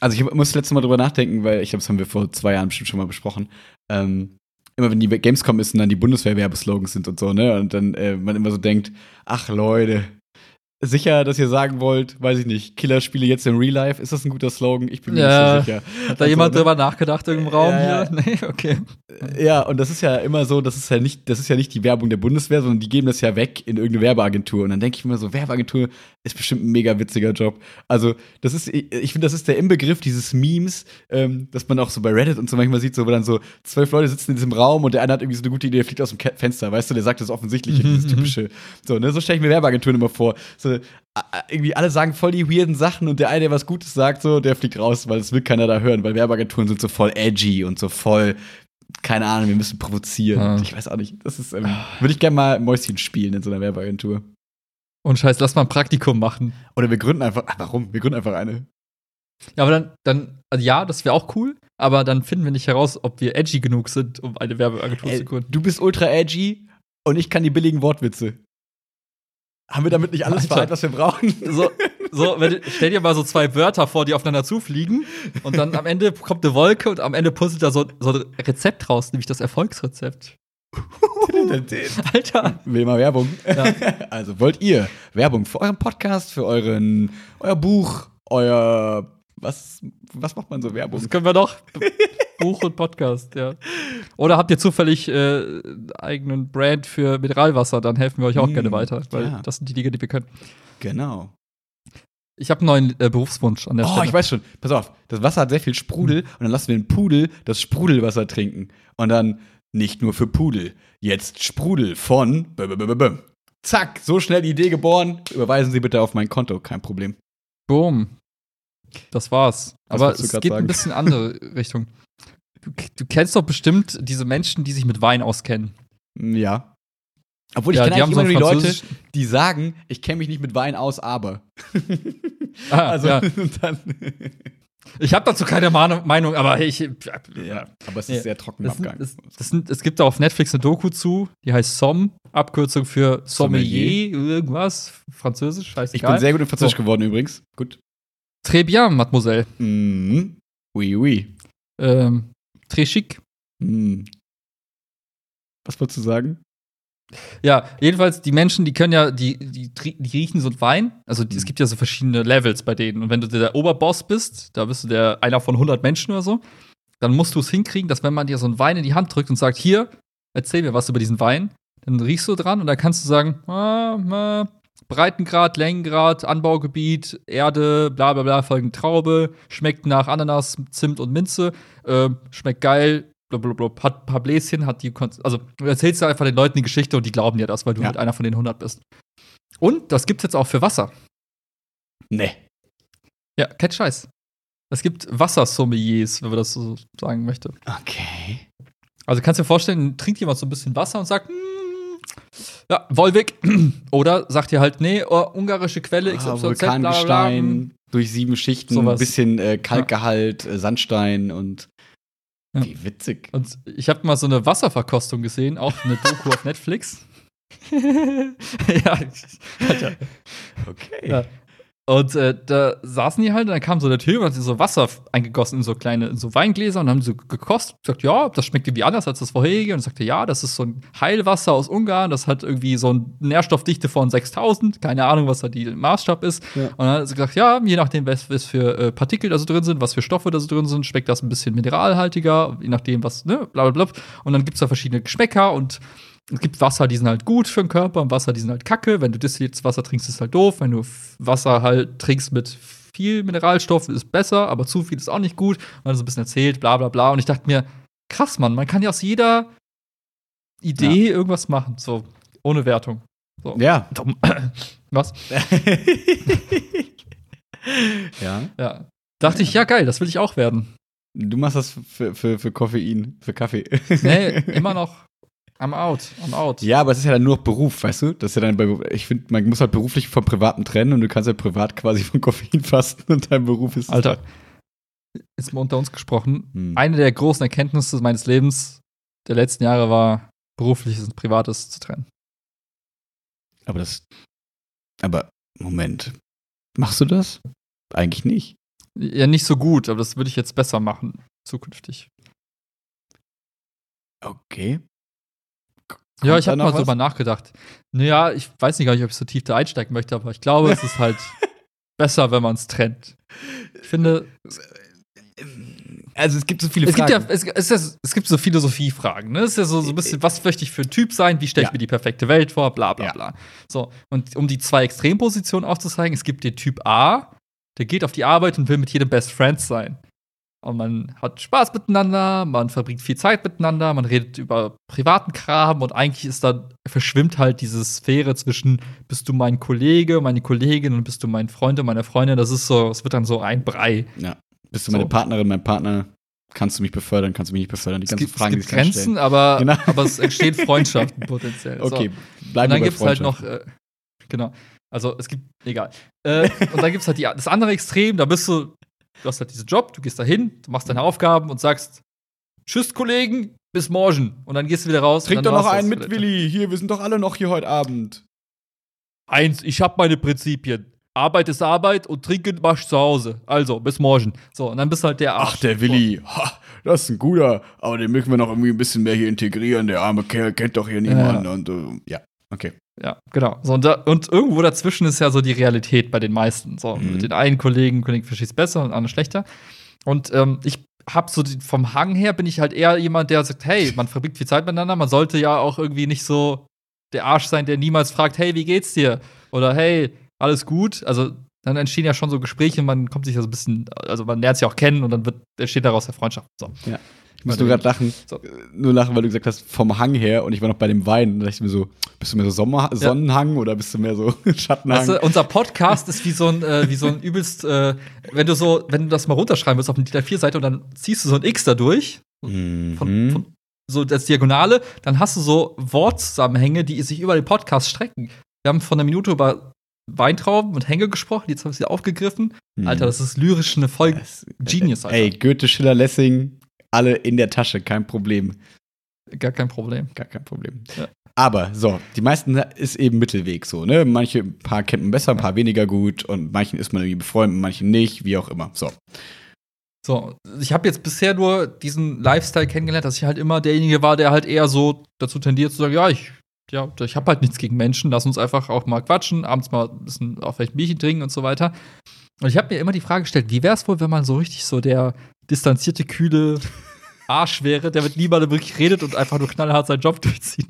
also ich muss das letzte Mal drüber nachdenken, weil ich glaube, das haben wir vor zwei Jahren bestimmt schon mal besprochen. Ähm, immer wenn die Gamescom ist und dann die Bundeswehr-Werbeslogans sind und so, ne? Und dann äh, man immer so denkt, ach Leute, sicher, dass ihr sagen wollt, weiß ich nicht, Killerspiele jetzt im Real Life, ist das ein guter Slogan? Ich bin mir Ja. nicht so sicher. Hat da Also, jemand ne? drüber nachgedacht im Raum Ja, ja. hier? [laughs] Nee, okay. Ja, und das ist ja immer so, das ist ja nicht, das ist ja nicht die Werbung der Bundeswehr, sondern die geben das ja weg in irgendeine Werbeagentur. Und dann denke ich mir so, Werbeagentur ist bestimmt ein mega witziger Job. Also, das ist, ich, finde, das ist der Inbegriff dieses Memes, ähm, dass man auch so bei Reddit und so manchmal sieht, so, wo dann so zwölf Leute sitzen in diesem Raum und der eine hat irgendwie so eine gute Idee, der fliegt aus dem Fenster, weißt du, der sagt das Offensichtliche, Mhm, dieses mhm. typische. So, ne, so stelle ich mir Werbeagenturen immer vor. So, a- irgendwie alle sagen voll die weirden Sachen und der eine, der was Gutes sagt, so, der fliegt raus, weil das will keiner da hören, weil Werbeagenturen sind so voll edgy und so voll, keine Ahnung, wir müssen provozieren. Ah. Ich weiß auch nicht. Das ist, ähm, würde ich gerne mal Mäuschen spielen in so einer Werbeagentur. Und scheiß, lass mal ein Praktikum machen. Oder wir gründen einfach, ach, warum? Wir gründen einfach eine. Ja, aber dann, dann also ja, das wäre auch cool, aber dann finden wir nicht heraus, ob wir edgy genug sind, um eine Werbeagentur Ey, zu gründen. du bist ultra edgy und ich kann die billigen Wortwitze. Haben wir damit nicht alles Alter. vereint, was wir brauchen? So, [laughs] so wenn, stell dir mal so zwei Wörter vor, die aufeinander zufliegen und dann am Ende kommt eine Wolke und am Ende puzzelt da so, so ein Rezept raus, nämlich das Erfolgsrezept. Alter. Will mal Werbung. Ja. Also wollt ihr Werbung für euren Podcast, für euren, euer Buch, euer was, was macht man so Werbung? Das können wir doch. Buch und Podcast, ja. Oder habt ihr zufällig äh, eigenen Brand für Mineralwasser, dann helfen wir euch auch Mm, gerne weiter, weil ja. das sind die Dinge, die wir können. Genau. Ich habe einen neuen äh, Berufswunsch an der Oh, Stelle. ich weiß schon. Pass auf, das Wasser hat sehr viel Sprudel und dann lassen wir einen Pudel das Sprudelwasser trinken. Und dann nicht nur für Pudel, jetzt Sprudel von. Zack, so schnell die Idee geboren. Überweisen Sie bitte auf mein Konto, kein Problem. Boom. Das war's. Was Aber es geht sagen? ein bisschen andere [laughs] Richtung. Du, du kennst doch bestimmt diese Menschen, die sich mit Wein auskennen. Ja. Obwohl ich Ja, kenne eigentlich immer so nur die Leute, die sagen, ich kenne mich nicht mit Wein aus, aber. Ah, [laughs] also, ja. [laughs] dann. Ich habe dazu keine Meinung, aber ich. ja, aber es ist Nee, sehr trocken Das, Abgang. das, das es gibt da auf Netflix eine Doku zu, die heißt SOM, Abkürzung für Sommelier, irgendwas, französisch, ich scheißegal. bin sehr gut in Französisch So. geworden übrigens. Gut. Très bien, Mademoiselle. Mhm. Oui, oui. Ähm, très chic. Mhm. Was wolltest du sagen? Ja, jedenfalls, die Menschen, die können ja, die, die, die riechen so einen Wein. Also, die, es Mhm. gibt ja so verschiedene Levels bei denen. Und wenn du der Oberboss bist, da bist du der einer von 100 Menschen oder so, dann musst du es hinkriegen, dass wenn man dir so einen Wein in die Hand drückt und sagt, hier, erzähl mir was über diesen Wein, dann riechst du dran und dann kannst du sagen, ah, ah, Breitengrad, Längengrad, Anbaugebiet, Erde, bla bla bla, folgende Traube, schmeckt nach Ananas, Zimt und Minze, äh, schmeckt geil, blablabla, hat ein paar Bläschen, hat die, Kon also du erzählst ja einfach den Leuten die Geschichte und die glauben dir das, weil du Ja. halt einer von den 100 bist. Und das gibt's jetzt auch für Wasser. Nee. Ja, kein Scheiß. Es gibt Wassersommeliers, wenn man das so sagen möchte. Okay. Also kannst du dir vorstellen, trinkt jemand so ein bisschen Wasser und sagt, "Mm, ja, Wolwig. [clears throat] Oder sagt ihr halt, nee, oh, ungarische Quelle, XYZ, Ah, bla, bla, bla. Vulkangestein durch sieben Schichten, Sowas. ein bisschen äh, Kalkgehalt, äh, Sandstein und Ja. wie witzig. Und ich habe mal so eine Wasserverkostung gesehen, auch eine Doku auf Netflix. [laughs] [laughs] ja, Alter. Okay. Ja. Und äh, da saßen die halt und dann kam so der Typ und hat so Wasser eingegossen in so kleine, in so Weingläser und haben so gekostet. Gesagt, ja, das schmeckt irgendwie anders als das vorherige. Und sagte, ja, das ist so ein Heilwasser aus Ungarn. Das hat irgendwie so eine Nährstoffdichte von 6000. Keine Ahnung, was da die Maßstab ist. Ja. Und dann hat sie gesagt, ja, je nachdem, was, was für äh, Partikel da so drin sind, was für Stoffe da so drin sind, schmeckt das ein bisschen mineralhaltiger, je nachdem, was, ne, bla bla bla. Und dann gibt es da verschiedene Geschmäcker und es gibt Wasser, die sind halt gut für den Körper und Wasser, die sind halt kacke. Wenn du destilliertes Wasser trinkst, ist halt doof. Wenn du Wasser halt trinkst mit viel Mineralstoff, ist besser, aber zu viel ist auch nicht gut. Und dann so ein bisschen erzählt, bla bla bla. Und ich dachte mir, krass, Mann, man kann ja aus jeder Idee irgendwas machen, so ohne Wertung. So. Ja. [coughs] Was? [laughs] ja. Ja. Dachte ich, ja, geil, das will ich auch werden. Du machst das für, für, für Koffein, für Kaffee. Nee, [laughs] immer noch I'm out, I'm out. Ja, aber es ist ja dann nur noch Beruf, weißt du? Das ist ja dann bei, ich finde, man muss halt beruflich vom Privaten trennen und du kannst ja privat quasi von Koffein fasten und dein Beruf ist. Alter, jetzt mal unter uns gesprochen. Hm. Eine der großen Erkenntnisse meines Lebens der letzten Jahre war, berufliches und privates zu trennen. Aber das. Aber, Moment. Machst du das? Eigentlich nicht. Ja, nicht so gut, aber das würde ich jetzt besser machen, zukünftig. Okay. Ja, ich habe mal was? drüber nachgedacht. Naja, ich weiß nicht gar nicht, ob ich so tief da einsteigen möchte, aber ich glaube, es ist halt [laughs] besser, wenn man es trennt. Ich finde. Also es gibt so viele es Fragen. Gibt ja, es, es, es, gibt so Philosophiefragen. Ne? Es ist ja so, so ein bisschen, was möchte ich für ein Typ sein? Wie stelle ich ja. mir die perfekte Welt vor? Bla bla ja. bla. So, und um die zwei Extrempositionen aufzuzeigen, es gibt den Typ A, der geht auf die Arbeit und will mit jedem Best Friends sein. Und man hat Spaß miteinander, man verbringt viel Zeit miteinander, man redet über privaten Kram und eigentlich ist da, verschwimmt halt diese Sphäre zwischen, bist du mein Kollege, meine Kollegin und bist du mein Freund und meine Freundin. Das ist so, es wird dann so ein Brei. Ja. Bist du meine so. Partnerin, mein Partner? Kannst du mich befördern, kannst du mich nicht befördern? Die ganzen es gibt, Fragen, es gibt Grenzen, aber, genau. aber es entstehen [laughs] Freundschaften potenziell. Okay, so. bleiben wir Und dann gibt es halt noch, äh, genau. Also es gibt, egal. Äh, und dann gibt es halt die, das andere Extrem, da bist du, du hast halt diesen Job, du gehst da hin, du machst deine Aufgaben und sagst, Tschüss, Kollegen, bis morgen. Und dann gehst du wieder raus. Trink doch noch einen mit, Willi. Hier, wir sind doch alle noch hier heute Abend. Eins, ich hab meine Prinzipien. Arbeit ist Arbeit und trinken machst zu Hause. Also, bis morgen. So, und dann bist du halt der Arsch. Ach, der Willi. Ha, das ist ein guter. Aber den müssen wir noch irgendwie ein bisschen mehr hier integrieren. Der arme Kerl kennt doch hier niemanden. Ja. Und uh, ja, okay. Ja, genau. So, und, da, und, irgendwo dazwischen ist ja so die Realität bei den meisten. So, mhm. mit den einen Kollegen, Kollegen versteht es besser und anderen schlechter. Und ähm, ich hab so die, vom Hang her bin ich halt eher jemand, der sagt, hey, man verbringt viel Zeit miteinander, man sollte ja auch irgendwie nicht so der Arsch sein, der niemals fragt, hey, wie geht's dir? Oder hey, alles gut. Also dann entstehen ja schon so Gespräche, man kommt sich ja so ein bisschen, also man lernt sich auch kennen und dann wird, entsteht daraus der Freundschaft. So. Ja. Ich muss nur gerade lachen, so. nur lachen, weil du gesagt hast, vom Hang her und ich war noch bei dem Wein. Da dachte ich mir so, bist du mehr so Sommer ja. Sonnenhang oder bist du mehr so [laughs] Schattenhang? Weißt du, unser Podcast ist wie so ein, äh, wie so ein übelst, äh, wenn du so, wenn du das mal runterschreiben willst auf eine DIN A4-Seite und dann ziehst du so ein X da durch, mhm. von, von, so als Diagonale, dann hast du so Wortzusammenhänge, die sich über den Podcast strecken. Wir haben von einer Minute über Weintrauben und Hänge gesprochen, jetzt haben wir sie aufgegriffen. Hm. Alter, das ist lyrisch eine Folge. Genius, Alter. Ey, Goethe, Schiller, Lessing, alle in der Tasche, kein Problem. Gar kein Problem. Gar kein Problem. Ja. Aber so, die meisten ist eben Mittelweg so, ne? Manche ein paar kennt man besser, ein paar weniger gut und manchen ist man irgendwie befreundet, manchen nicht, wie auch immer. So. So, ich habe jetzt bisher nur diesen Lifestyle kennengelernt, dass ich halt immer derjenige war, der halt eher so dazu tendiert zu sagen, ja, ich ja, ich habe halt nichts gegen Menschen, lass uns einfach auch mal quatschen, abends mal ein bisschen auch vielleicht ein Bierchen trinken und so weiter. Und ich habe mir immer die Frage gestellt, wie wäre es wohl, wenn man so richtig so der distanzierte, kühle Arsch wäre, der mit niemandem wirklich redet und einfach nur knallhart seinen Job [laughs] durchzieht.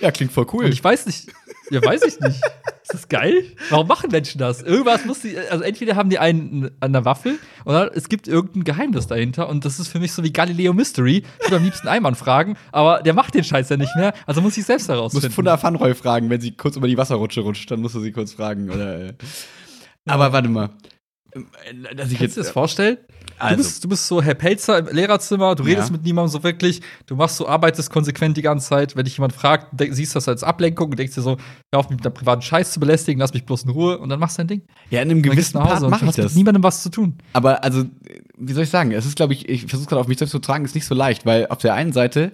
Ja, klingt voll cool. Und ich weiß nicht, ja, weiß ich nicht. Ist das geil? Warum machen Menschen das? Irgendwas muss die, also entweder haben die einen an der Waffel oder es gibt irgendein Geheimnis dahinter und das ist für mich so wie Galileo Mystery. Ich würde am liebsten Einmann fragen, aber der macht den Scheiß ja nicht mehr, also muss ich selbst herausfinden. Muss Funda Fanroy fragen, wenn sie kurz über die Wasserrutsche rutscht, dann musst du sie kurz fragen. Oder, äh. Aber warte mal. Dass ich Kannst jetzt, das vorstellen? Also. Du, bist, du bist so Herr Pelzer im Lehrerzimmer, du redest ja. mit niemandem so wirklich, du machst so, arbeitest konsequent die ganze Zeit. Wenn dich jemand fragt, siehst du das als Ablenkung und denkst dir so, hör auf mich mit deinem privaten Scheiß zu belästigen, lass mich bloß in Ruhe und dann machst du dein Ding. Ja, in einem gewissen Part mache ich das. Mit niemandem was zu tun. Aber also, wie soll ich sagen, es ist, glaube ich, ich versuche gerade auf mich selbst zu tragen, ist nicht so leicht, weil auf der einen Seite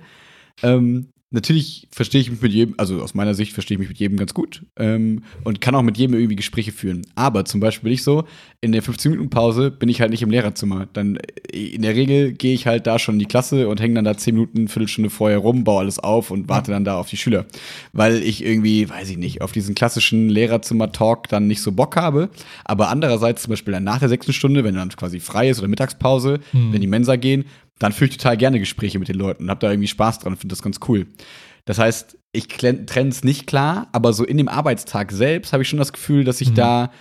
ähm, natürlich verstehe ich mich mit jedem, also aus meiner Sicht verstehe ich mich mit jedem ganz gut ähm, und kann auch mit jedem irgendwie Gespräche führen. Aber zum Beispiel bin ich so, in der 15-Minuten-Pause bin ich halt nicht im Lehrerzimmer. Dann äh, in der Regel gehe ich halt da schon in die Klasse und hänge dann da 10 Minuten, Viertelstunde vorher rum, baue alles auf und warte dann da auf die Schüler. Weil ich irgendwie, weiß ich nicht, auf diesen klassischen Lehrerzimmer-Talk dann nicht so Bock habe. Aber andererseits zum Beispiel dann nach der sechsten Stunde, wenn dann quasi frei ist oder Mittagspause, hm. wenn die Mensa gehen, dann führe ich total gerne Gespräche mit den Leuten und habe da irgendwie Spaß dran und finde das ganz cool. Das heißt, ich trenne es nicht klar, aber so in dem Arbeitstag selbst habe ich schon das Gefühl, dass ich mhm. da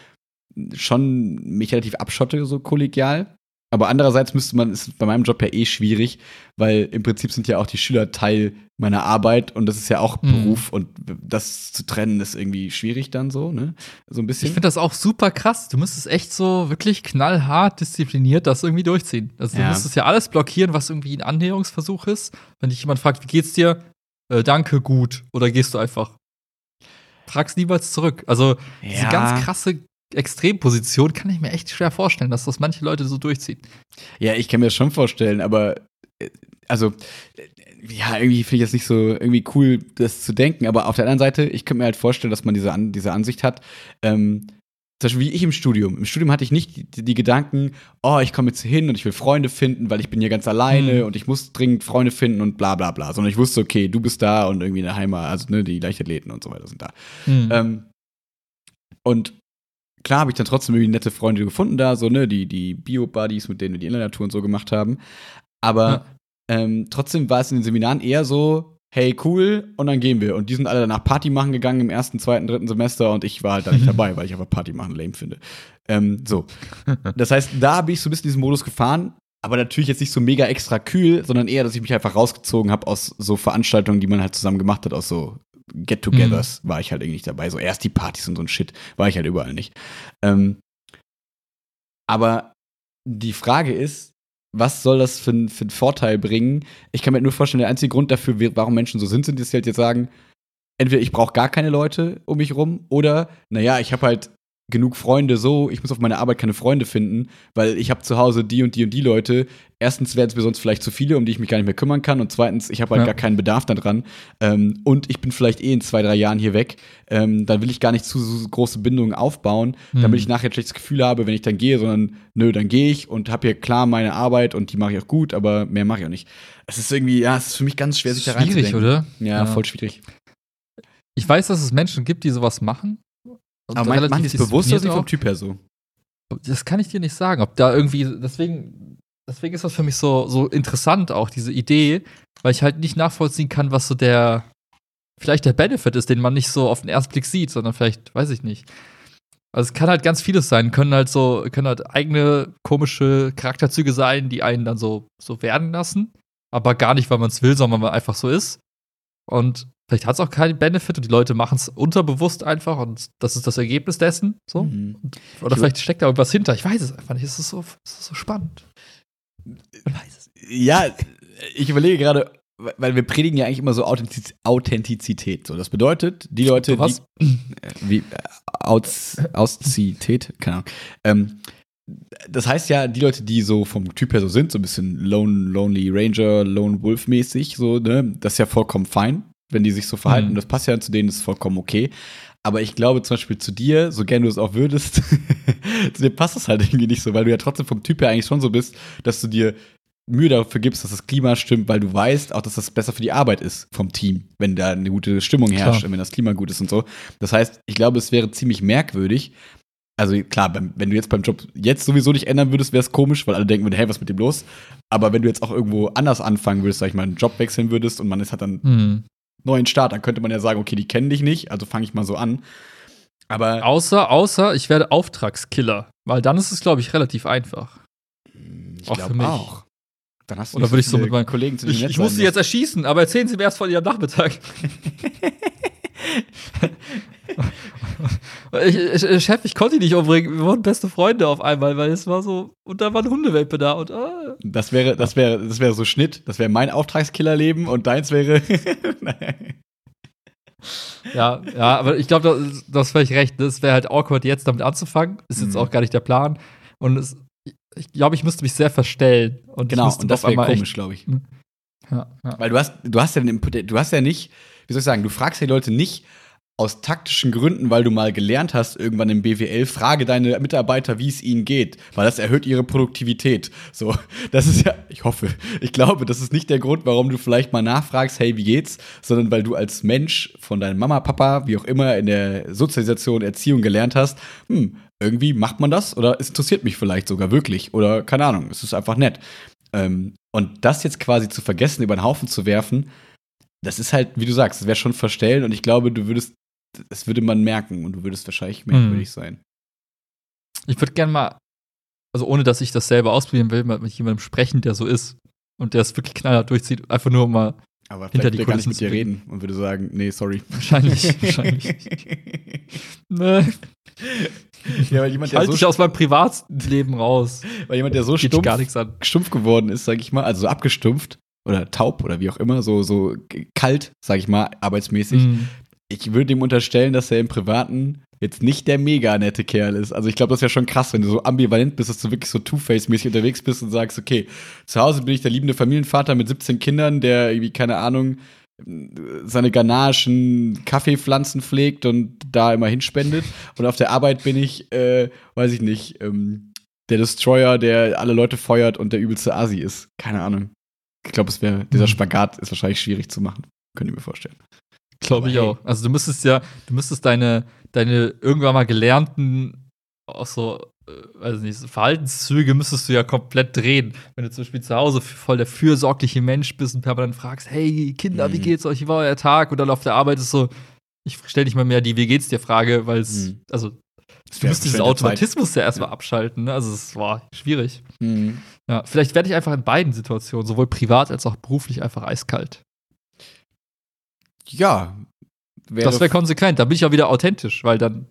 schon mich relativ abschotte, so kollegial. Aber andererseits müsste man, ist bei meinem Job ja eh schwierig, weil im Prinzip sind ja auch die Schüler Teil meiner Arbeit und das ist ja auch mhm. Beruf und das zu trennen ist irgendwie schwierig dann so, ne? So ein bisschen. Ich finde das auch super krass. Du müsstest echt so wirklich knallhart diszipliniert das irgendwie durchziehen. Also du ja. müsstest ja alles blockieren, was irgendwie ein Annäherungsversuch ist. Wenn dich jemand fragt, wie geht's dir? äh, danke, gut. Oder gehst du einfach? Fragst niemals zurück. Also, ja. diese ganz krasse Extremposition kann ich mir echt schwer vorstellen, dass das manche Leute so durchziehen. Ja, ich kann mir das schon vorstellen, aber äh, also ja, irgendwie finde ich das nicht so irgendwie cool, das zu denken. Aber auf der anderen Seite, ich könnte mir halt vorstellen, dass man diese, An diese Ansicht hat. Ähm, zum Beispiel wie ich im Studium. Im Studium hatte ich nicht die, die Gedanken, oh, ich komme jetzt hin und ich will Freunde finden, weil ich bin hier ganz alleine mhm. und ich muss dringend Freunde finden und bla bla bla. Sondern ich wusste, okay, du bist da und irgendwie in der Heimat, also ne, die Leichtathleten und so weiter sind da. Mhm. Ähm, und klar habe ich dann trotzdem irgendwie nette Freunde gefunden da, so, ne, die, die Bio-Buddies, mit denen wir die Inlinertour und so gemacht haben. Aber ja. ähm, trotzdem war es in den Seminaren eher so, hey, cool, und dann gehen wir. Und die sind alle danach Party machen gegangen im ersten, zweiten, dritten Semester und ich war halt da nicht [laughs] dabei, weil ich einfach Party machen lame finde. Ähm, so. Das heißt, da habe ich so ein bisschen diesen Modus gefahren, aber natürlich jetzt nicht so mega extra kühl, sondern eher, dass ich mich einfach rausgezogen habe aus so Veranstaltungen, die man halt zusammen gemacht hat, aus so Get-togethers mhm. war ich halt irgendwie nicht dabei. So erst die Partys und so ein Shit war ich halt überall nicht. Ähm, aber die Frage ist, was soll das für, für einen Vorteil bringen? Ich kann mir nur vorstellen, der einzige Grund dafür, warum Menschen so sind, sind, dass sie halt jetzt sagen, entweder ich brauche gar keine Leute um mich rum oder, naja, ich habe halt genug Freunde so, ich muss auf meine Arbeit keine Freunde finden, weil ich habe zu Hause die und die und die Leute. Erstens werden es mir sonst vielleicht zu viele, um die ich mich gar nicht mehr kümmern kann. Und zweitens, ich habe halt ja. gar keinen Bedarf daran. Ähm, und ich bin vielleicht eh in zwei, drei Jahren hier weg. Ähm, dann will ich gar nicht zu so große Bindungen aufbauen, mhm. damit ich nachher ein schlechtes Gefühl habe, wenn ich dann gehe, sondern nö, dann gehe ich und habe hier klar meine Arbeit und die mache ich auch gut, aber mehr mache ich auch nicht. Es ist irgendwie, ja, es ist für mich ganz schwer, sich da reinzudenken. Schwierig, oder? Ja, ja, voll schwierig. Ich weiß, dass es Menschen gibt, die sowas machen. Aber mein, machen die es bewusst oder vom Typ her so? Das kann ich dir nicht sagen. Ob da irgendwie, deswegen, deswegen ist das für mich so, so interessant, auch diese Idee, weil ich halt nicht nachvollziehen kann, was so der, vielleicht der Benefit ist, den man nicht so auf den ersten Blick sieht, sondern vielleicht, weiß ich nicht. Also es kann halt ganz vieles sein, können halt so, können halt eigene komische Charakterzüge sein, die einen dann so, so werden lassen, aber gar nicht, weil man es will, sondern weil man einfach so ist. Und Vielleicht hat es auch keinen Benefit und die Leute machen es unterbewusst einfach und das ist das Ergebnis dessen. So. Mhm. Oder ich vielleicht steckt da irgendwas hinter. Ich weiß es einfach nicht. Es ist so, es ist so spannend. Weiß es. Ja, ich überlege gerade, weil wir predigen ja eigentlich immer so Authentiz Authentizität. So, das bedeutet, die Leute, was? die äh, wie äh, Aus, Auszität, keine Ahnung. Ähm, das heißt ja, die Leute, die so vom Typ her so sind, so ein bisschen Lone, Lonely Ranger, Lone Wolf mäßig, so, ne, das ist ja vollkommen fein wenn die sich so verhalten. Mhm. Das passt ja zu denen, das ist vollkommen okay. Aber ich glaube zum Beispiel zu dir, so gern du es auch würdest, [laughs] zu dir passt das halt irgendwie nicht so, weil du ja trotzdem vom Typ her eigentlich schon so bist, dass du dir Mühe dafür gibst, dass das Klima stimmt, weil du weißt auch, dass das besser für die Arbeit ist vom Team, wenn da eine gute Stimmung herrscht klar. und wenn das Klima gut ist und so. Das heißt, ich glaube, es wäre ziemlich merkwürdig. Also klar, wenn du jetzt beim Job jetzt sowieso nicht ändern würdest, wäre es komisch, weil alle denken würden, hey, was ist mit dem los? Aber wenn du jetzt auch irgendwo anders anfangen würdest, sag ich mal, einen Job wechseln würdest und man ist halt dann mhm neuen Start. Dann könnte man ja sagen, okay, die kennen dich nicht, also fange ich mal so an. Aber außer, außer ich werde Auftragskiller, weil dann ist es, glaube ich, relativ einfach. Ich glaube auch. Dann hast du Oder würde ich so mit meinen Kollegen zu den Ich, ich muss sie jetzt erschießen, aber erzählen Sie mir erst von Ihrem Nachmittag. [laughs] [laughs] ich, ich, Chef, ich konnte ihn nicht umbringen. Wir waren beste Freunde auf einmal, weil es war so, und da waren Hundewelpe da und ah. Das wäre, das wäre, das wäre so Schnitt. Das wäre mein Auftragskillerleben und deins wäre. [laughs] ja, ja, aber ich glaube, das, das völlig recht. Das wäre halt awkward, jetzt damit anzufangen. Ist jetzt mhm. auch gar nicht der Plan. Und es, ich glaube, ich müsste mich sehr verstellen. Und genau, und das wäre komisch, glaube ich. Hm. Ja, ja. Weil du hast, du hast ja, du hast ja nicht, wie soll ich sagen, du fragst die Leute nicht, aus taktischen Gründen, weil du mal gelernt hast, irgendwann im BWL, frage deine Mitarbeiter, wie es ihnen geht, weil das erhöht ihre Produktivität. So, [laughs] das ist ja, ich hoffe, ich glaube, das ist nicht der Grund, warum du vielleicht mal nachfragst, hey, wie geht's, sondern weil du als Mensch von deinem Mama, Papa, wie auch immer in der Sozialisation, Erziehung gelernt hast, hm, irgendwie macht man das oder es interessiert mich vielleicht sogar wirklich oder keine Ahnung, es ist einfach nett. Ähm, und das jetzt quasi zu vergessen, über den Haufen zu werfen, das ist halt, wie du sagst, es wäre schon verstellen und ich glaube, du würdest das würde man merken und du würdest wahrscheinlich merkwürdig hm. sein. Ich würde gerne mal, also ohne dass ich das selber ausprobieren will, mal mit jemandem sprechen, der so ist und der es wirklich knallhart durchzieht, einfach nur mal aber hinter die gar nicht mit dir reden und würde sagen, nee, sorry. Wahrscheinlich, [laughs] wahrscheinlich. nee. Ja, weil jemand, ich halte so dich aus meinem Privatleben raus. Weil jemand, der so stumpf, stumpf geworden ist, sag ich mal, also so abgestumpft, oder taub oder wie auch immer, so, so kalt, sag ich mal, arbeitsmäßig. Mhm. Ich würde ihm unterstellen, dass er im Privaten jetzt nicht der mega nette Kerl ist. Also ich glaube, das wäre schon krass, wenn du so ambivalent bist, dass du wirklich so Two-Face-mäßig unterwegs bist und sagst, okay, zu Hause bin ich der liebende Familienvater mit 17 Kindern, der irgendwie, keine Ahnung, seine Ganachen, Kaffeepflanzen pflegt und da immer hinspendet. Und auf der Arbeit bin ich, äh, weiß ich nicht, ähm, der Destroyer, der alle Leute feuert und der übelste Asi ist. Keine Ahnung. Ich glaube, es wäre, dieser mhm. Spagat ist wahrscheinlich schwierig zu machen. Könnt ihr mir vorstellen. Glaube ich hey. auch. Also du müsstest ja, du müsstest deine, deine irgendwann mal gelernten, auch so, äh, weiß nicht, Verhaltenszüge müsstest du ja komplett drehen. Wenn du zum Beispiel zu Hause voll der fürsorgliche Mensch bist und permanent fragst, hey Kinder, mhm. wie geht's euch, wie war euer Tag? Und dann auf der Arbeit ist so, ich stelle nicht mal mehr die Wie geht's dir Frage, weil es, mhm. also du musst diesen Automatismus ja erstmal ja. abschalten. Ne? Also es war schwierig. Mhm. Ja, vielleicht werde ich einfach in beiden Situationen, sowohl privat als auch beruflich, einfach eiskalt. Ja. Das wäre konsequent, da bin ich ja wieder authentisch, weil dann.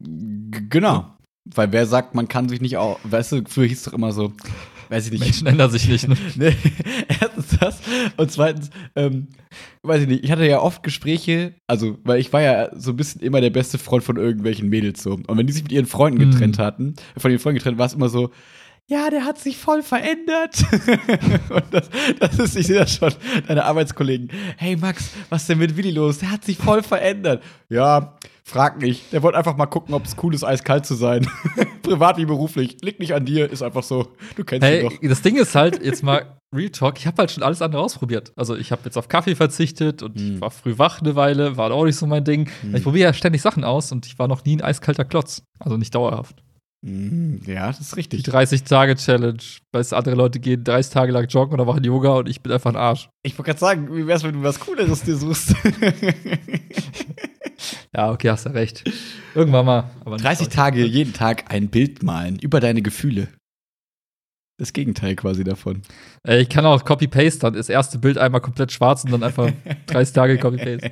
Genau. Weil wer sagt, man kann sich nicht auch, weißt du, früher hieß es doch immer so, weiß ich nicht. Menschen ändern sich nicht, ne? [laughs] nee, erstens das und zweitens, ähm, weiß ich nicht, ich hatte ja oft Gespräche, also, weil ich war ja so ein bisschen immer der beste Freund von irgendwelchen Mädels so. Und wenn die sich mit ihren Freunden getrennt hm. hatten, von ihren Freunden getrennt, war es immer so, ja, der hat sich voll verändert. [laughs] und das, das ist, ich sehe das schon, deine Arbeitskollegen. Hey Max, was ist denn mit Willi los? Der hat sich voll verändert. Ja, frag nicht. Der wollte einfach mal gucken, ob es cool ist, eiskalt zu sein. [laughs] Privat wie beruflich. Liegt nicht an dir, ist einfach so. Du kennst hey, ihn doch. Das Ding ist halt, jetzt mal [laughs] Real Talk, ich habe halt schon alles andere ausprobiert. Also ich habe jetzt auf Kaffee verzichtet und hm. ich war früh wach eine Weile, war auch nicht so mein Ding. Hm. Ich probiere ja ständig Sachen aus und ich war noch nie ein eiskalter Klotz. Also nicht dauerhaft. Mhm. Ja, das ist richtig. Die 30-Tage-Challenge. Weil es andere Leute gehen 30 Tage lang joggen oder machen Yoga und ich bin einfach ein Arsch. Ich wollte gerade sagen, wie wär's, wenn du was Cooleres dir suchst? [laughs] ja, okay, hast ja recht. Irgendwann mal. 30 Tage, jeden Tag ein Bild malen über deine Gefühle das Gegenteil quasi davon. Äh, ich kann auch Copy-Paste dann das erste Bild einmal komplett schwarz und dann einfach [laughs] 30 Tage Copy-Paste.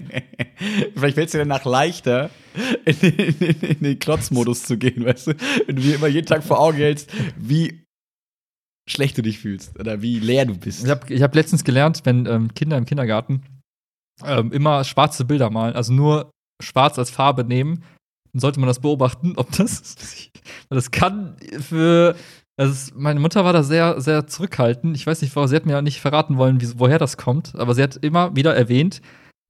Vielleicht fällt es dir danach leichter, in den, in, in den Klotzmodus zu gehen, weißt du? Wenn du dir immer jeden Tag vor Augen hältst, wie schlecht du dich fühlst oder wie leer du bist. Ich habe ich hab letztens gelernt, wenn ähm, Kinder im Kindergarten ähm, immer schwarze Bilder malen, also nur schwarz als Farbe nehmen, dann sollte man das beobachten, ob das, [laughs] das kann für also meine Mutter war da sehr, sehr zurückhaltend. Ich weiß nicht, sie hat mir nicht verraten wollen, wie, woher das kommt, aber sie hat immer wieder erwähnt,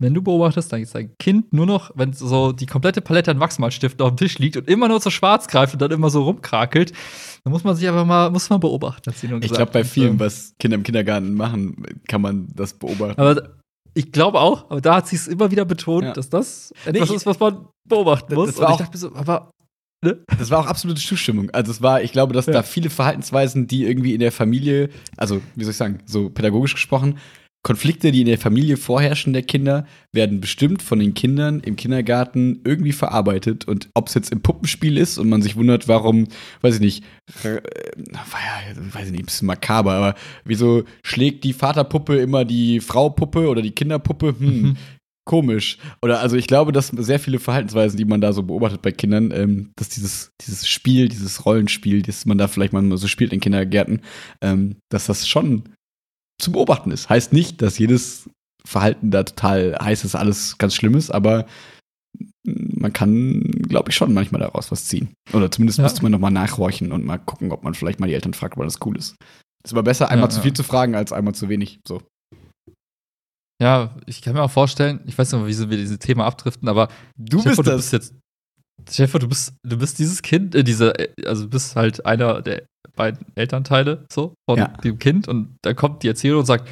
wenn du beobachtest, dann ist dein Kind nur noch, wenn so die komplette Palette an Wachsmalstiften auf dem Tisch liegt und immer nur so schwarz greift und dann immer so rumkrakelt, dann muss man sich aber mal, muss man beobachten. Hat sie nur ich glaube, bei vielen, was Kinder im Kindergarten machen, kann man das beobachten. Aber ich glaube auch, aber da hat sie es immer wieder betont, ja. dass das etwas nee, ist, was man beobachten muss. Das war und ich dachte mir so, aber Ne? Das war auch absolute Zustimmung. Also es war, ich glaube, dass ja. da viele Verhaltensweisen, die irgendwie in der Familie, also wie soll ich sagen, so pädagogisch gesprochen, Konflikte, die in der Familie vorherrschen der Kinder, werden bestimmt von den Kindern im Kindergarten irgendwie verarbeitet. Und ob es jetzt im Puppenspiel ist und man sich wundert, warum, weiß ich nicht, äh, weiß ich nicht, ein bisschen makaber, aber wieso schlägt die Vaterpuppe immer die Fraupuppe oder die Kinderpuppe? Hm, mhm komisch. Oder also ich glaube, dass sehr viele Verhaltensweisen, die man da so beobachtet bei Kindern, ähm, dass dieses, dieses Spiel, dieses Rollenspiel, das man da vielleicht mal so spielt in Kindergärten, ähm, dass das schon zu beobachten ist. Heißt nicht, dass jedes Verhalten da total heißt, dass alles ganz schlimm ist, aber man kann, glaube ich, schon manchmal daraus was ziehen. Oder zumindest ja. müsste man nochmal nachhorchen und mal gucken, ob man vielleicht mal die Eltern fragt, weil das cool ist. Es ist aber besser, einmal ja, zu viel zu fragen, als einmal zu wenig. So. Ja, ich kann mir auch vorstellen, ich weiß nicht, wie wir dieses Thema abdriften, aber du bist vor, das. Du bist jetzt, Stefan, du bist, du bist dieses Kind, äh, diese, äh, also du bist halt einer der beiden Elternteile so von ja. dem Kind und dann kommt die Erzählerin und sagt,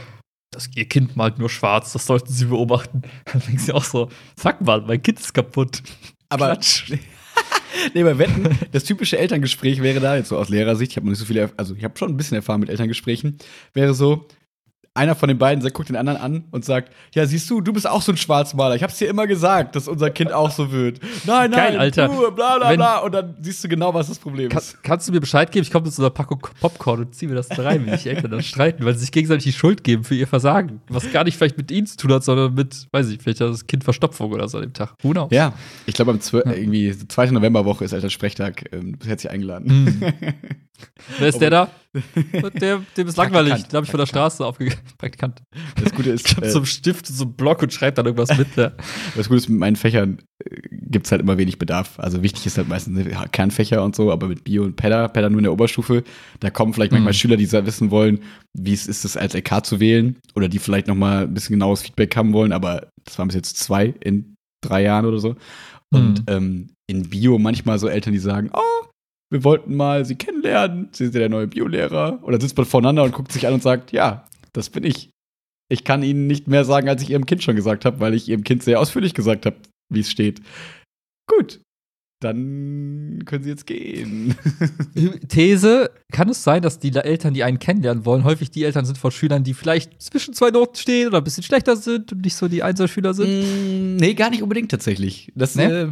das, ihr Kind malt nur schwarz, das sollten sie beobachten. [laughs] Dann denkst du auch so, sag mal, mein Kind ist kaputt. Aber [laughs] nee, bei Wetten, das typische Elterngespräch wäre da, jetzt so aus Lehrersicht, ich habe noch nicht so viele, also ich habe schon ein bisschen Erfahrung mit Elterngesprächen, wäre so, einer von den beiden guckt den anderen an und sagt: Ja, siehst du, du bist auch so ein Schwarzmaler. Ich hab's dir immer gesagt, dass unser Kind auch so wird. Nein, nein, Geil, Alter. du, bla bla Wenn, bla. Und dann siehst du genau, was das Problem kann, ist. Kannst du mir Bescheid geben? Ich komme mit so einer Packung Popcorn und zieh mir das da rein, wenn die Eltern dann streiten, weil sie sich gegenseitig die Schuld geben für ihr Versagen. Was gar nicht vielleicht mit ihnen zu tun hat, sondern mit, weiß ich, vielleicht das Kind Verstopfung oder so an dem Tag. Who knows? Ja, ich glaube, am 12, ja. irgendwie 2. Novemberwoche ist Elternsprechtag. Ähm, herzlich eingeladen. Mhm. [laughs] Wer ist der da? Der, dem ist langweilig, glaube ich, von der Straße aufgegangen. [laughs] Praktikant. Das Gute ist. Ich äh, so einen Stift, so einen Block und schreibt dann irgendwas mit. Ja. Das Gute ist, mit meinen Fächern äh, gibt es halt immer wenig Bedarf. Also wichtig ist halt meistens Kernfächer und so, aber mit Bio und Pedda, Pedda nur in der Oberstufe, da kommen vielleicht manchmal mhm. Schüler, die wissen wollen, wie es ist, es als LK zu wählen oder die vielleicht noch mal ein bisschen genaues Feedback haben wollen, aber das waren bis jetzt zwei in drei Jahren oder so. Und mhm. ähm, in Bio manchmal so Eltern, die sagen, oh, wir wollten mal sie kennenlernen, sie sind ja der neue Biolehrer. Oder sitzt man voneinander und guckt sich an und sagt, ja, das bin ich. Ich kann Ihnen nicht mehr sagen, als ich Ihrem Kind schon gesagt habe, weil ich Ihrem Kind sehr ausführlich gesagt habe, wie es steht. Gut, dann können sie jetzt gehen. [laughs] These: Kann es sein, dass die Eltern, die einen kennenlernen wollen, häufig die Eltern sind von Schülern, die vielleicht zwischen zwei Noten stehen oder ein bisschen schlechter sind und nicht so die Einserschüler sind? Mm, nee, gar nicht unbedingt tatsächlich. Das, nee? äh,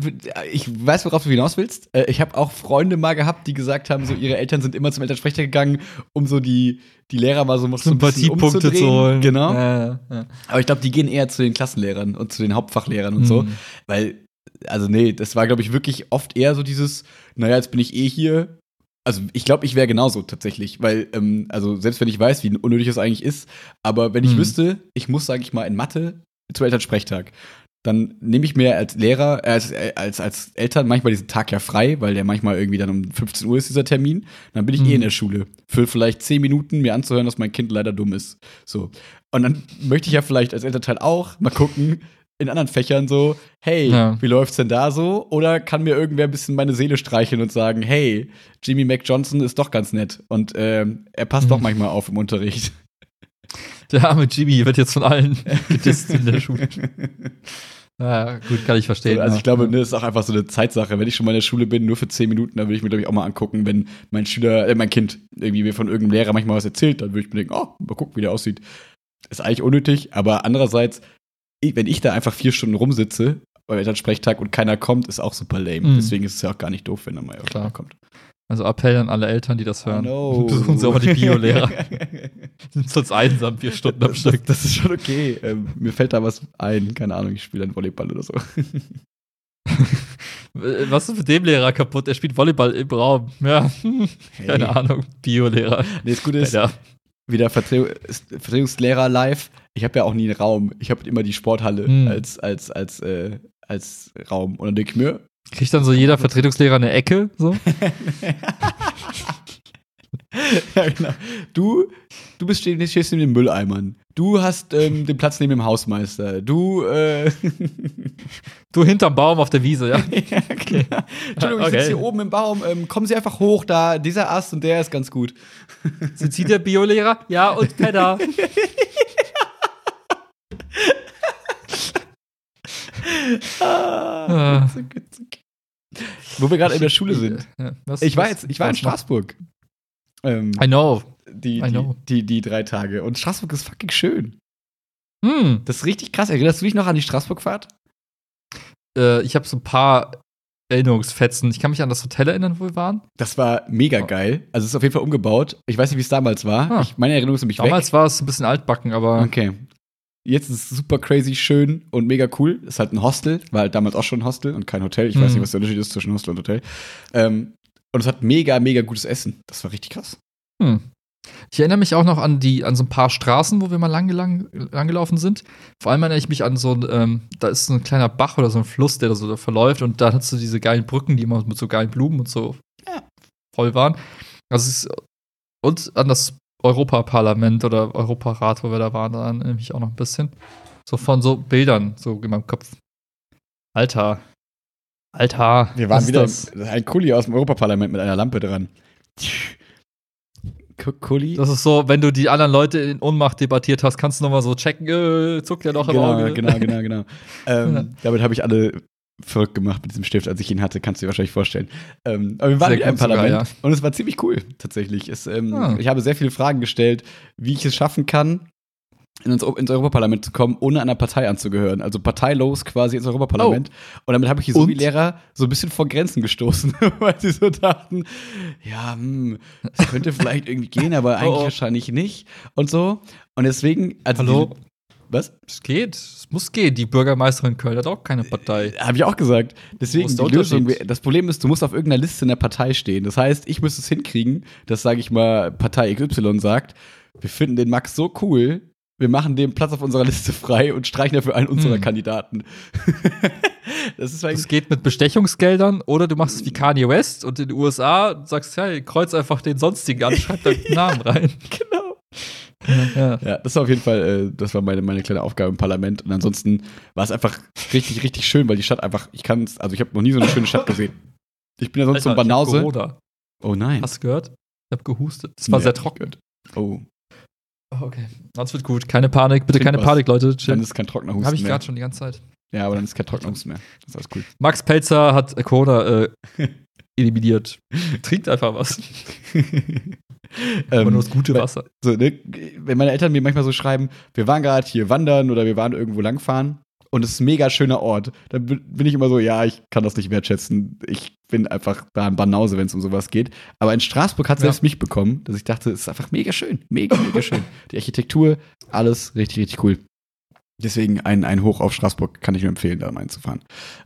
ich weiß, worauf du hinaus willst. Äh, ich habe auch Freunde mal gehabt, die gesagt haben, so ihre Eltern sind immer zum Elternsprecher gegangen, um so die, die Lehrer mal so, ein bisschen Punkte zu holen. Genau. Ja, ja. Aber ich glaube, die gehen eher zu den Klassenlehrern und zu den Hauptfachlehrern und mhm. so, weil also nee, das war, glaube ich, wirklich oft eher so dieses, naja, jetzt bin ich eh hier. Also ich glaube, ich wäre genauso tatsächlich, weil, ähm, also selbst wenn ich weiß, wie unnötig es eigentlich ist, aber wenn ich mhm. wüsste, ich muss, sage ich mal, in Mathe zu Elternsprechtag, dann nehme ich mir als Lehrer, äh, als, äh, als, als Eltern manchmal diesen Tag ja frei, weil der manchmal irgendwie dann um 15 Uhr ist, dieser Termin. Dann bin ich mhm. eh in der Schule. Für vielleicht 10 Minuten mir anzuhören, dass mein Kind leider dumm ist. So. Und dann möchte ich ja vielleicht als Elternteil auch mal gucken, in anderen Fächern so, hey, ja. wie läuft's denn da so? Oder kann mir irgendwer ein bisschen meine Seele streicheln und sagen, hey, Jimmy Mac Johnson ist doch ganz nett und ähm, er passt mhm. doch manchmal auf im Unterricht. [laughs] Der arme Jimmy wird jetzt von allen [laughs] gedisst in der Schule. Ja, gut, kann ich verstehen. So, also ich glaube, ne, ist auch einfach so eine Zeitsache. Wenn ich schon mal in der Schule bin, nur für zehn Minuten, dann würde ich mir, glaube ich, auch mal angucken, wenn mein Schüler, äh, mein Kind irgendwie mir von irgendeinem Lehrer manchmal was erzählt, dann würde ich mir denken, oh, mal gucken, wie der aussieht. Ist eigentlich unnötig, aber andererseits wenn ich da einfach vier Stunden rumsitze bei Elternsprechtag und keiner kommt, ist auch super lame. Mhm. Deswegen ist es ja auch gar nicht doof, wenn da mal irgendwer kommt. Also Appell an alle Eltern, die das hören. Oh no. [laughs] Besuchen Sie auch mal die Biolehrer. [laughs] Sind sonst einsam vier Stunden am Stück. Das, das ist schon okay. Ähm, mir fällt da was ein. Keine Ahnung, ich spiele dann Volleyball oder so. [laughs] was ist mit dem Lehrer kaputt? Er spielt Volleyball im Raum. Ja, hey. keine Ahnung. Biolehrer. Nee, das Gute ist, ja. Wieder Vertretungslehrer live ich habe ja auch nie einen Raum. Ich habe immer die Sporthalle hm. als, als, als, äh, als Raum. Und dann denke ich mir. Kriegt dann so jeder Vertretungslehrer eine Ecke? So? [laughs] ja, genau. Du, du bist, stehst neben den Mülleimern. Du hast ähm, den Platz neben dem Hausmeister. Du, äh [laughs] Du hinterm Baum auf der Wiese, ja? [laughs] ja okay. genau. Entschuldigung, ich sitze hier oben im Baum. Ähm, kommen Sie einfach hoch, da, dieser Ast und der ist ganz gut. [laughs] Sind Sie der Biolehrer? Ja, und Pedda. ah, Wo wir gerade in der Schule sind. Ja, was, ich war jetzt, ich war in Straßburg. Ähm, I know. Die. Die, die, die, drei Tage. Und Straßburg ist fucking schön. Hm. Das ist richtig krass. Erinnerst du dich noch an die Straßburg-Fahrt? Äh, ich habe so ein paar Erinnerungsfetzen. Ich kann mich an das Hotel erinnern, wo wir waren. Das war mega geil. Also es ist auf jeden Fall umgebaut. Ich weiß nicht, wie es damals war. Ah. Ich, meine Erinnerung ist nämlich damals weg. Damals war es ein bisschen altbacken, aber. Okay. Jetzt ist es super crazy schön und mega cool. Ist halt ein Hostel, war halt damals auch schon ein Hostel und kein Hotel. Ich mhm. weiß nicht, was der Unterschied ist zwischen Hostel und Hotel. Ähm, und es hat mega, mega gutes Essen. Das war richtig krass. Hm. Ich erinnere mich auch noch an die, an so ein paar Straßen, wo wir mal lang, lang, langgelaufen sind. Vor allem erinnere ich mich an so ein, ähm, da ist so ein kleiner Bach oder so ein Fluss, der da so verläuft und da hast du diese geilen Brücken, die immer mit so geilen Blumen und so ja. voll waren. Also ist, und an das Europaparlament oder Europarat, wo wir da waren, da nämlich auch noch ein bisschen. So von so Bildern, so in meinem Kopf. Alter. Alter. Wir waren wieder das? ein Kuli aus dem Europaparlament mit einer Lampe dran. Kuli. Das ist so, wenn du die anderen Leute in Ohnmacht debattiert hast, kannst du nochmal so checken, äh, zuckt ja doch im genau, Auge. Genau, genau, genau. [laughs] ähm, damit habe ich alle verrückt gemacht mit diesem Stift, als ich ihn hatte, kannst du dir wahrscheinlich vorstellen. Ähm, aber wir waren wieder im Parlament sogar, ja. und es war ziemlich cool, tatsächlich. Es, ähm, ah. Ich habe sehr viele Fragen gestellt, wie ich es schaffen kann, ins, ins Europaparlament zu kommen, ohne einer Partei anzugehören. Also parteilos quasi ins Europaparlament. Oh. Und damit habe ich die Sovi-Lehrer so ein bisschen vor Grenzen gestoßen, [laughs] weil sie so dachten, ja, hm, es könnte vielleicht irgendwie gehen, aber [laughs] eigentlich oh, oh. wahrscheinlich nicht und so. Und deswegen, also Hallo? Was? Es geht. Es muss gehen. Die Bürgermeisterin Köln hat auch keine Partei. Habe ich auch gesagt. Deswegen, die Lösung, das Problem ist, du musst auf irgendeiner Liste in der Partei stehen. Das heißt, ich müsste es hinkriegen, dass, sage ich mal, Partei XY sagt, wir finden den Max so cool, wir machen dem Platz auf unserer Liste frei und streichen dafür einen unserer Hm. Kandidaten. [laughs] das ist eigentlich Es geht mit Bestechungsgeldern oder du machst es wie Kanye West und in den USA sagst, ja, kreuz einfach den sonstigen an, schreib deinen [laughs] Namen rein. genau. Ja. Ja, das war auf jeden Fall, äh, das war meine, meine kleine Aufgabe im Parlament. Und ansonsten war es einfach richtig, richtig schön, weil die Stadt einfach, ich kann es, also ich habe noch nie so eine schöne Stadt gesehen. Ich bin ja sonst so ein Alter, ich hab Banause. Oh nein. Hast du gehört? Ich hab gehustet. Das war Nee, sehr trocken. Oh, Okay. Das wird gut. Keine Panik. Bitte Trink keine was. Panik, Leute. dann Chill. ist kein trockener Husten Habe ich gerade schon die ganze Zeit. Ja, aber dann ist kein trockener Husten mehr. Das ist alles cool. Max Pelzer hat Corona äh, [laughs] eliminiert. Trinkt einfach was. [laughs] Aber ähm, nur das gute Wasser. so, ne, wenn meine Eltern mir manchmal so schreiben, wir waren gerade hier wandern oder wir waren irgendwo langfahren und es ist ein mega schöner Ort, dann bin bin ich immer so, ja, ich kann das nicht wertschätzen. Ich bin einfach da ein Banause, wenn es um sowas geht. Aber in Straßburg hat Ja. selbst mich bekommen, dass ich dachte, es ist einfach mega schön. Mega, mega schön. Die Architektur, alles richtig, richtig cool. Deswegen ein, ein Hoch auf Straßburg kann ich nur empfehlen, da mal hinzufahren.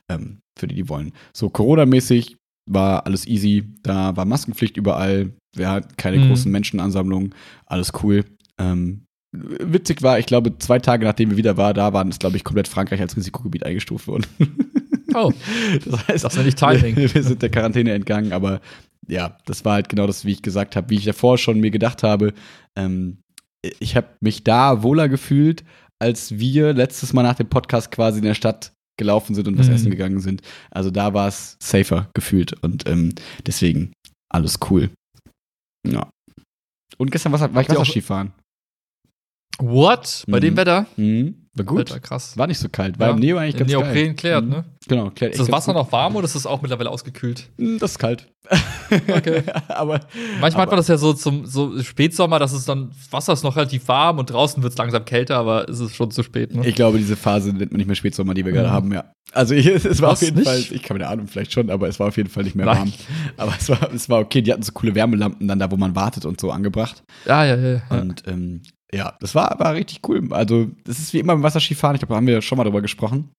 Ähm, für die, die wollen. So, Corona-mäßig war alles easy. Da war Maskenpflicht überall. Wir hatten keine Mhm. großen Menschenansammlungen. Alles cool. Ähm, witzig war, ich glaube, zwei Tage nachdem wir wieder war, da waren es, glaube ich, komplett Frankreich als Risikogebiet eingestuft worden. [laughs] Oh, [laughs] Das heißt, das nenne ich Timing. wir, wir sind der Quarantäne entgangen, aber ja, das war halt genau das, wie ich gesagt habe, wie ich davor schon mir gedacht habe. Ähm, ich habe mich da wohler gefühlt, als wir letztes Mal nach dem Podcast quasi in der Stadt gelaufen sind und was Mhm. essen gegangen sind. Also da war es safer gefühlt und ähm, deswegen alles cool. Ja. Und gestern was, war ich auch- Wasserskifahren. What? Bei Mhm. dem Wetter? Mhm. War gut. Alter, krass. War nicht so kalt. War Ja. im Neo eigentlich ganz Neopren geil. klärt, Mhm. ne? Genau, klärt Ist das Wasser gut. noch warm oder ist es auch mittlerweile ausgekühlt? Mm, Das ist kalt. [laughs] Okay. [laughs] aber Manchmal hat Aber- man das ja so zum so Spätsommer, dass es dann Wasser ist noch relativ warm und draußen wird es langsam kälter, aber es ist schon zu spät. Ne? ich glaube, diese Phase nennt man nicht mehr Spätsommer, die wir gerade Mhm. haben, ja. Also ich, [laughs] es war Was, auf jeden nicht? Fall, ich kann mir Ahnung, vielleicht schon, aber es war auf jeden Fall nicht mehr Nein. warm. Aber es war, es war okay. Die hatten so coole Wärmelampen dann da, wo man wartet und so angebracht. ja, ja, ja. ja. Und ähm, ja, das war, war richtig cool. Also, das ist wie immer beim Wasserskifahren, ich glaube, da haben wir schon mal drüber gesprochen.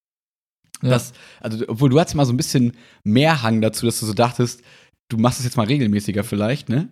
Ja. Das, also, obwohl du hattest mal so ein bisschen mehr Hang dazu, dass du so dachtest, du machst es jetzt mal regelmäßiger vielleicht, ne?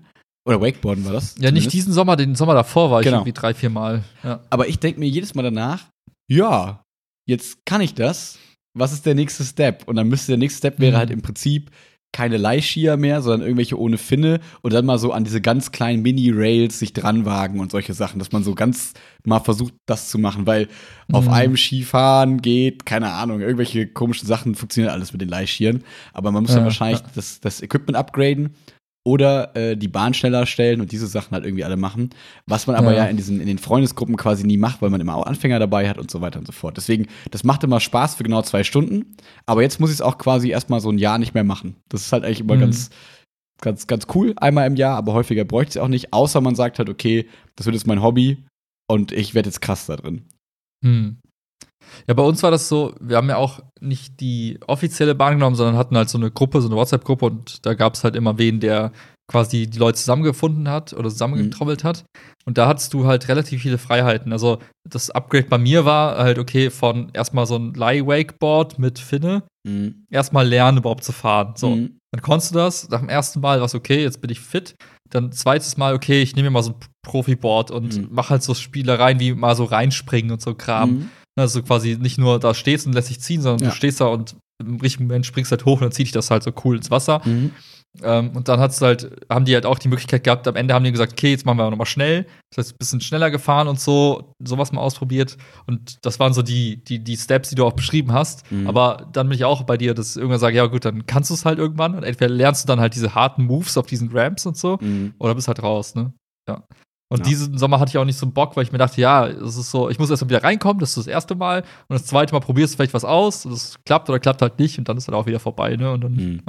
Oder Wakeboarden war das? ja, nicht zumindest. diesen Sommer, den Sommer davor war ich Genau. irgendwie drei, vier Mal. Ja. Aber ich denke mir jedes Mal danach, ja, jetzt kann ich das. Was ist der nächste Step? Und dann müsste der nächste Step wäre Mhm. halt im Prinzip keine Leihskier mehr, sondern irgendwelche ohne Finne und dann mal so an diese ganz kleinen Mini-Rails sich dranwagen und solche Sachen, dass man so ganz mal versucht, das zu machen, weil auf Mhm. einem Skifahren geht, keine Ahnung, irgendwelche komischen Sachen funktionieren alles mit den Leihskieren, aber man muss dann Ja, wahrscheinlich ja. das, das Equipment upgraden oder äh, die Bahn schneller stellen und diese Sachen halt irgendwie alle machen. Was man aber ja, Ja. in, diesen, in den Freundesgruppen quasi nie macht, weil man immer auch Anfänger dabei hat und so weiter und so fort. Deswegen, das macht immer Spaß für genau zwei Stunden. Aber jetzt muss ich es auch quasi erstmal so ein Jahr nicht mehr machen. Das ist halt eigentlich immer Mhm. ganz, ganz, ganz cool, einmal im Jahr, aber häufiger bräuchte ich es auch nicht, außer man sagt halt, okay, das wird jetzt mein Hobby und ich werde jetzt krass da drin. Hm. Ja, bei uns war das so, wir haben ja auch nicht die offizielle Bahn genommen, sondern hatten halt so eine Gruppe, so eine WhatsApp-Gruppe und da gab es halt immer wen, der quasi die Leute zusammengefunden hat oder zusammengetrommelt hat. Und da hattest du halt relativ viele Freiheiten. Also das Upgrade bei mir war halt, okay, von erstmal so ein Leih-Wakeboard mit Finne, Mhm. erstmal lernen überhaupt zu fahren. So, Mhm. dann konntest du das. Nach dem ersten Mal war es okay, jetzt bin ich fit. Dann zweites Mal, okay, ich nehme mir mal so ein Profiboard und Mhm. mach halt so Spielereien wie mal so reinspringen und so Kram. Also quasi nicht nur da stehst und lässt dich ziehen, sondern Ja. du stehst da und im richtigen Moment springst halt hoch und dann zieht dich das halt so cool ins Wasser. Mhm. Ähm, und dann hat's halt, haben die halt auch die Möglichkeit gehabt, am Ende haben die gesagt, okay, jetzt machen wir nochmal schnell. Das heißt, ein bisschen schneller gefahren und so, sowas mal ausprobiert. Und das waren so die, die, die Steps, die du auch beschrieben hast. Mhm. Aber dann bin ich auch bei dir, dass ich irgendwann sage, ja gut, dann kannst du es halt irgendwann. Und entweder lernst du dann halt diese harten Moves auf diesen Ramps und so, Mhm. oder bist halt raus, ne? Ja. Und Ja. diesen Sommer hatte ich auch nicht so einen Bock, weil ich mir dachte, ja, es ist so, ich muss erst mal wieder reinkommen, das ist das erste Mal. Und das zweite Mal probierst du vielleicht was aus, und das klappt oder klappt halt nicht und dann ist halt auch wieder vorbei, ne? Und dann, Mhm.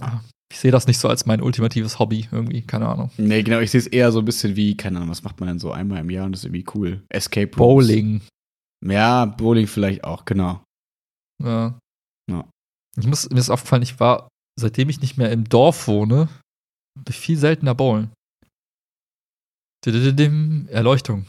ja. Ich sehe das nicht so als mein ultimatives Hobby irgendwie, keine Ahnung. Nee, genau, ich sehe es eher so ein bisschen wie, keine Ahnung, was macht man denn so einmal im Jahr und das ist irgendwie cool. Escape Rooms. Bowling. Ja, Bowling vielleicht auch, genau. Ja. Ja. Ich muss, mir ist aufgefallen, ich war, seitdem ich nicht mehr im Dorf wohne, viel seltener bowlen. Erleuchtung.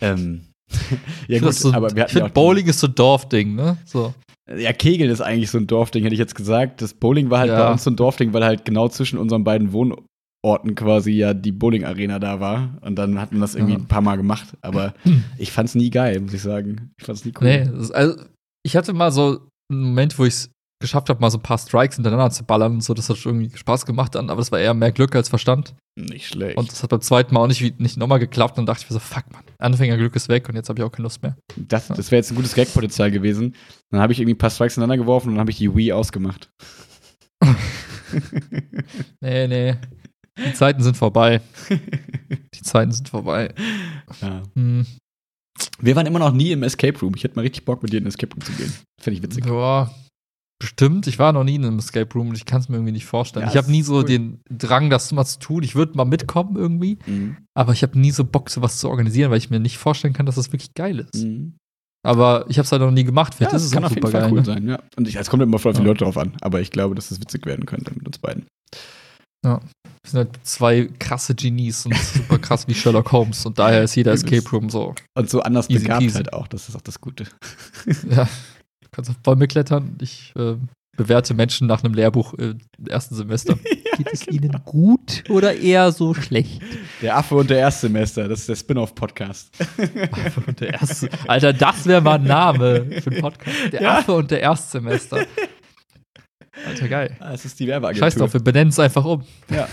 Ähm, [laughs] ja, Ich gut, so, aber wir ich hatten ja finde auch Bowling ist so ein Dorfding, ne? So. Ja, Kegeln ist eigentlich so ein Dorfding, hätte ich jetzt gesagt. Das Bowling war halt Ja. bei uns so ein Dorfding, weil halt genau zwischen unseren beiden Wohnorten quasi ja die Bowling-Arena da war. Und dann hat man das irgendwie Ja. ein paar Mal gemacht. Aber [clears throat] ich fand's nie geil, muss ich sagen. Ich fand's nie cool. Nee, also, ich hatte mal so einen Moment, wo ich es geschafft habe, mal so ein paar Strikes hintereinander zu ballern und so. Das hat schon irgendwie Spaß gemacht dann, aber das war eher mehr Glück als Verstand. Nicht schlecht. Und das hat beim zweiten Mal auch nicht, nicht nochmal geklappt. Und dann dachte ich mir so, fuck, man, Anfängerglück ist weg und jetzt habe ich auch keine Lust mehr. das das wäre jetzt ein gutes Gag-Potenzial gewesen. Dann habe ich irgendwie ein paar Strikes ineinander geworfen und dann habe ich die Wii ausgemacht. [laughs] Nee, nee. Die Zeiten sind vorbei. Die Zeiten sind vorbei. Ja. Hm. Wir waren immer noch nie im Escape Room. Ich hätte mal richtig Bock, mit dir in den Escape Room zu gehen. Finde ich witzig. Ja, bestimmt. Ich war noch nie in einem Escape Room und ich kann es mir irgendwie nicht vorstellen. Ja, ich habe nie so cool. den Drang, das mal zu tun. Ich würde mal mitkommen irgendwie, Mhm. aber ich habe nie so Bock, sowas zu organisieren, weil ich mir nicht vorstellen kann, dass das wirklich geil ist. Mhm. Aber ich habe es halt noch nie gemacht. Ja, Vielleicht das ist es kann auch auf jeden Fall geil. cool ne? sein, ja. Und ich, es kommt immer voll die Ja. Leute drauf an. Aber ich glaube, dass es witzig werden könnte mit uns beiden. Wir sind halt zwei krasse Genies und super krass wie Sherlock Holmes und daher ist jeder. [laughs] Escape Room so. Und so anders begabt halt auch. Das ist auch das Gute. Ja, [laughs] kannst auf Bäume klettern. Ich äh, bewerte Menschen nach einem Lehrbuch im ersten Semester. [laughs] Geht es Ihnen gut oder eher so [laughs] schlecht? Der Affe und der Erstsemester. Das ist der Spin-off-Podcast. [laughs] und der erste. Alter, das wäre mal ein Name für einen Podcast. Der Ja. Affe und der Erstsemester. Alter, geil. Ah, Es ist die Werbeagentur. Scheiß drauf, wir benennen es einfach um. Ja.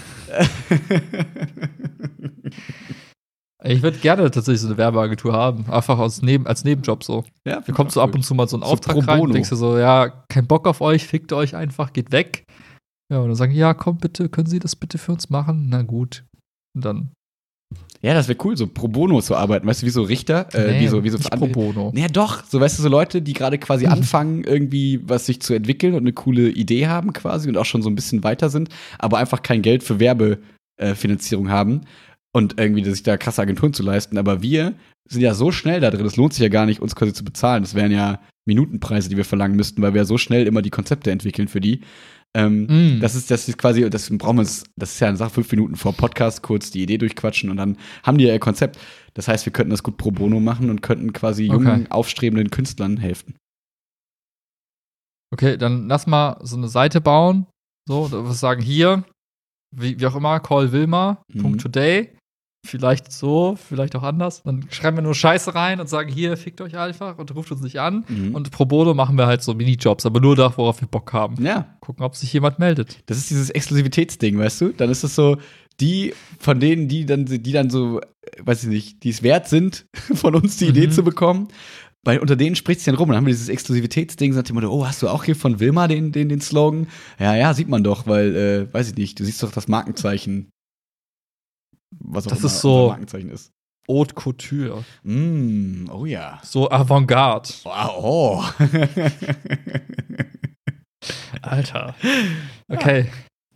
Ich würde gerne tatsächlich so eine Werbeagentur haben. Einfach aus neben, als Nebenjob so. ja, Da kommt so ab und zu mal so ein So Auftrag rein und denkst du so, ja, kein Bock auf euch, fickt euch einfach, geht weg. Ja, und dann sagen, ja, komm bitte, können Sie das bitte für uns machen? Na gut. Und dann, Ja, das wäre cool, so pro bono zu arbeiten. Weißt du, wie so Richter? Äh, nee, wie so, wie so nicht pro bono. Ja, doch. So, weißt du, so Leute, die gerade quasi Mhm. [laughs] anfangen, irgendwie was sich zu entwickeln und eine coole Idee haben quasi und auch schon so ein bisschen weiter sind, aber einfach kein Geld für Werbefinanzierung haben und irgendwie sich da krasse Agenturen zu leisten. Aber wir sind ja so schnell da drin, es lohnt sich ja gar nicht, uns quasi zu bezahlen. Das wären ja Minutenpreise, die wir verlangen müssten, weil wir ja so schnell immer die Konzepte entwickeln für die. Ähm, Mm. Das ist, das ist quasi, das brauchen wir uns, das ist ja eine Sache, fünf Minuten vor Podcast kurz die Idee durchquatschen und dann haben die ja ihr Konzept. Das heißt, wir könnten das gut pro bono machen und könnten quasi jungen, Okay. aufstrebenden Künstlern helfen. Okay, dann lass mal so eine Seite bauen. So, da wir sagen hier, wie, wie auch immer, call Wilma, Mhm. Punkt today. Vielleicht so, vielleicht auch anders. Dann schreiben wir nur Scheiße rein und sagen, hier, fickt euch einfach und ruft uns nicht an. Mhm. Und pro bono machen wir halt so Minijobs, aber nur da, worauf wir Bock haben. Ja, Gucken, ob sich jemand meldet. das ist dieses Exklusivitätsding, weißt du? Dann ist es so, die von denen, die dann, die dann so, äh, weiß ich nicht, die es wert sind, [laughs] von uns die Idee Mhm. zu bekommen. Weil unter denen spricht es dann rum. Dann haben wir dieses Exklusivitätsding, sagt jemand, oh, hast du auch hier von Wilma den, den, den Slogan? Ja, ja, sieht man doch, weil, äh, weiß ich nicht, du siehst doch das Markenzeichen. Was auch Das immer ist so- Markenzeichen ist. Haute Couture. Mm, oh ja. So Avantgarde. Wow, oh. [laughs] Alter. Okay.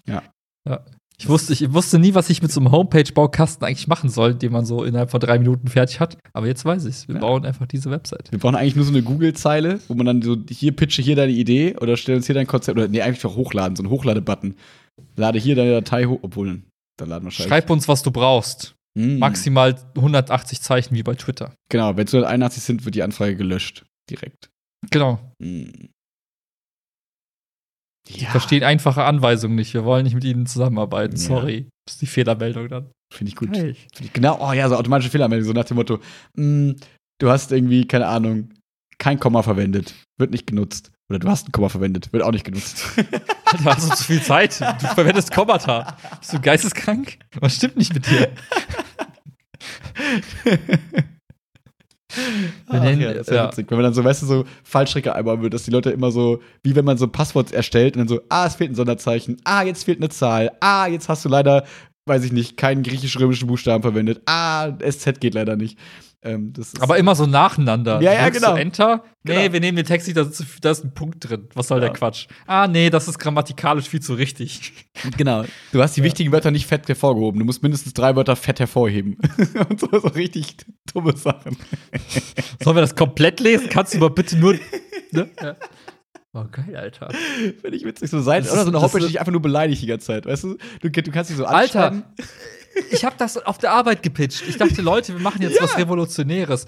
Ja. ja. Ich wusste, ich wusste nie, was ich mit so einem Homepage-Baukasten eigentlich machen soll, den man so innerhalb von drei Minuten fertig hat. Aber jetzt weiß ich's. Wir Ja. bauen einfach diese Website. Wir brauchen eigentlich nur so eine Google-Zeile, wo man dann so, hier pitche hier deine Idee oder stell uns hier dein Konzept, oder nee, eigentlich doch hochladen, so ein Hochlade-Button. Lade hier deine Datei hoch, obwohl, dann laden wir. Schreib uns, was du brauchst. Mm. Maximal 180 Zeichen wie bei Twitter. Genau, wenn es 181 sind, wird die Anfrage gelöscht. Direkt. Genau. Mm. Die verstehen einfache Anweisungen nicht. Wir wollen nicht mit ihnen zusammenarbeiten. Ja. Sorry. Das ist die Fehlermeldung dann. Finde ich gut. Find ich, genau, oh ja, so automatische Fehlermeldung, so nach dem Motto, mm, du hast irgendwie, keine Ahnung, kein Komma verwendet, wird nicht genutzt. Oder du hast ein Komma verwendet, wird auch nicht genutzt. [laughs] Du hast so zu viel Zeit. Du verwendest Kommata. Bist du geisteskrank? Was stimmt nicht mit dir? Ach nennen- ja, das ist ja, witzig. Wenn man dann so, weißt du, so Fallstrecke einbauen wird, dass die Leute immer so, wie wenn man so ein Passwort erstellt und dann so, ah, es fehlt ein Sonderzeichen, ah, jetzt fehlt eine Zahl, ah, jetzt hast du leider, weiß ich nicht, keinen griechisch-römischen Buchstaben verwendet, ah, SZ geht leider nicht. Ähm, Aber immer so nacheinander. Ja, ja, Drückst genau. Enter. Nee, Genau. wir nehmen den Text nicht, da ist, da ist ein Punkt drin. Was soll Ja. der Quatsch? Ah, nee, das ist grammatikalisch viel zu richtig. [laughs] genau. Du hast die Ja. wichtigen Wörter nicht fett hervorgehoben. Du musst mindestens drei Wörter fett hervorheben. [laughs] und so, so richtig dumme Sachen. [laughs] Sollen wir das komplett lesen? Kannst du mal bitte nur. Ne? Ja. Oh, geil, Alter. Finde ich witzig. So sein, oder so eine ist- dich einfach nur beleidigt die ganze Zeit. Weißt du? Du, du kannst dich so Alter. Ich habe das auf der Arbeit gepitcht. Ich dachte, Leute, wir machen jetzt was Revolutionäres.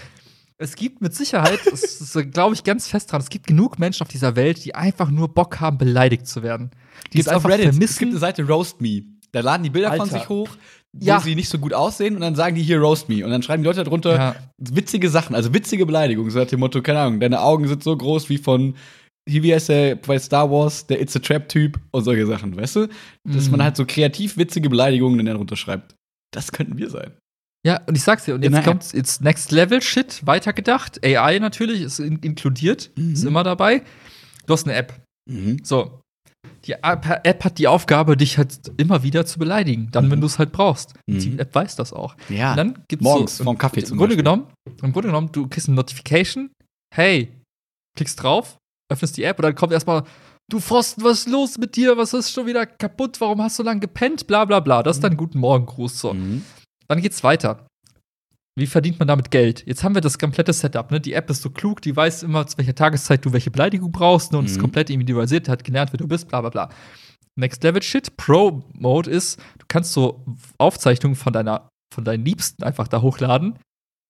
Es gibt mit Sicherheit, das glaube ich ganz fest dran, es gibt genug Menschen auf dieser Welt, die einfach nur Bock haben, beleidigt zu werden. Die es einfach Es gibt vermissen. eine Seite Roast Me. Da laden die Bilder von Alter. sich hoch, wo Ja. sie nicht so gut aussehen und dann sagen die hier Roast Me. Und dann schreiben die Leute darunter Ja. witzige Sachen, also witzige Beleidigungen. So nach dem Motto, keine Ahnung, deine Augen sind so groß wie von, hier wie heißt der bei Star Wars, der It's a Trap-Typ und solche Sachen, weißt du? Dass Mhm. man halt so kreativ witzige Beleidigungen dann darunter schreibt. Das könnten wir sein. Ja, und ich sag's dir, und jetzt App. kommt jetzt Next Level Shit weitergedacht. AI natürlich ist in inkludiert, Mhm. ist immer dabei. Du hast eine App. Mhm. So. Die App App hat die Aufgabe, dich halt immer wieder zu beleidigen, dann, wenn Mhm. du es halt brauchst. Und Mhm. Die App weiß das auch. Ja. Und dann gibt's Morgens so, vorm Kaffee im zum Grunde Beispiel. genommen, Im Grunde genommen, du kriegst eine Notification, hey, klickst drauf, öffnest die App und dann kommt erstmal, du Pfosten, was ist los mit dir? Was ist schon wieder kaputt? Warum hast du so lange gepennt? Bla bla bla. Das ist dein Guten Morgen-Gruß. So. Mhm. Dann geht's weiter. Wie verdient man damit Geld? Jetzt haben wir das komplette Setup. Ne? Die App ist so klug, die weiß immer, zu welcher Tageszeit du welche Beleidigung brauchst ne? und ist Mhm. komplett individualisiert, hat gelernt, wer du bist, bla bla bla. Next Level Shit, Pro Mode ist, du kannst so Aufzeichnungen von deiner, von deinen Liebsten einfach da hochladen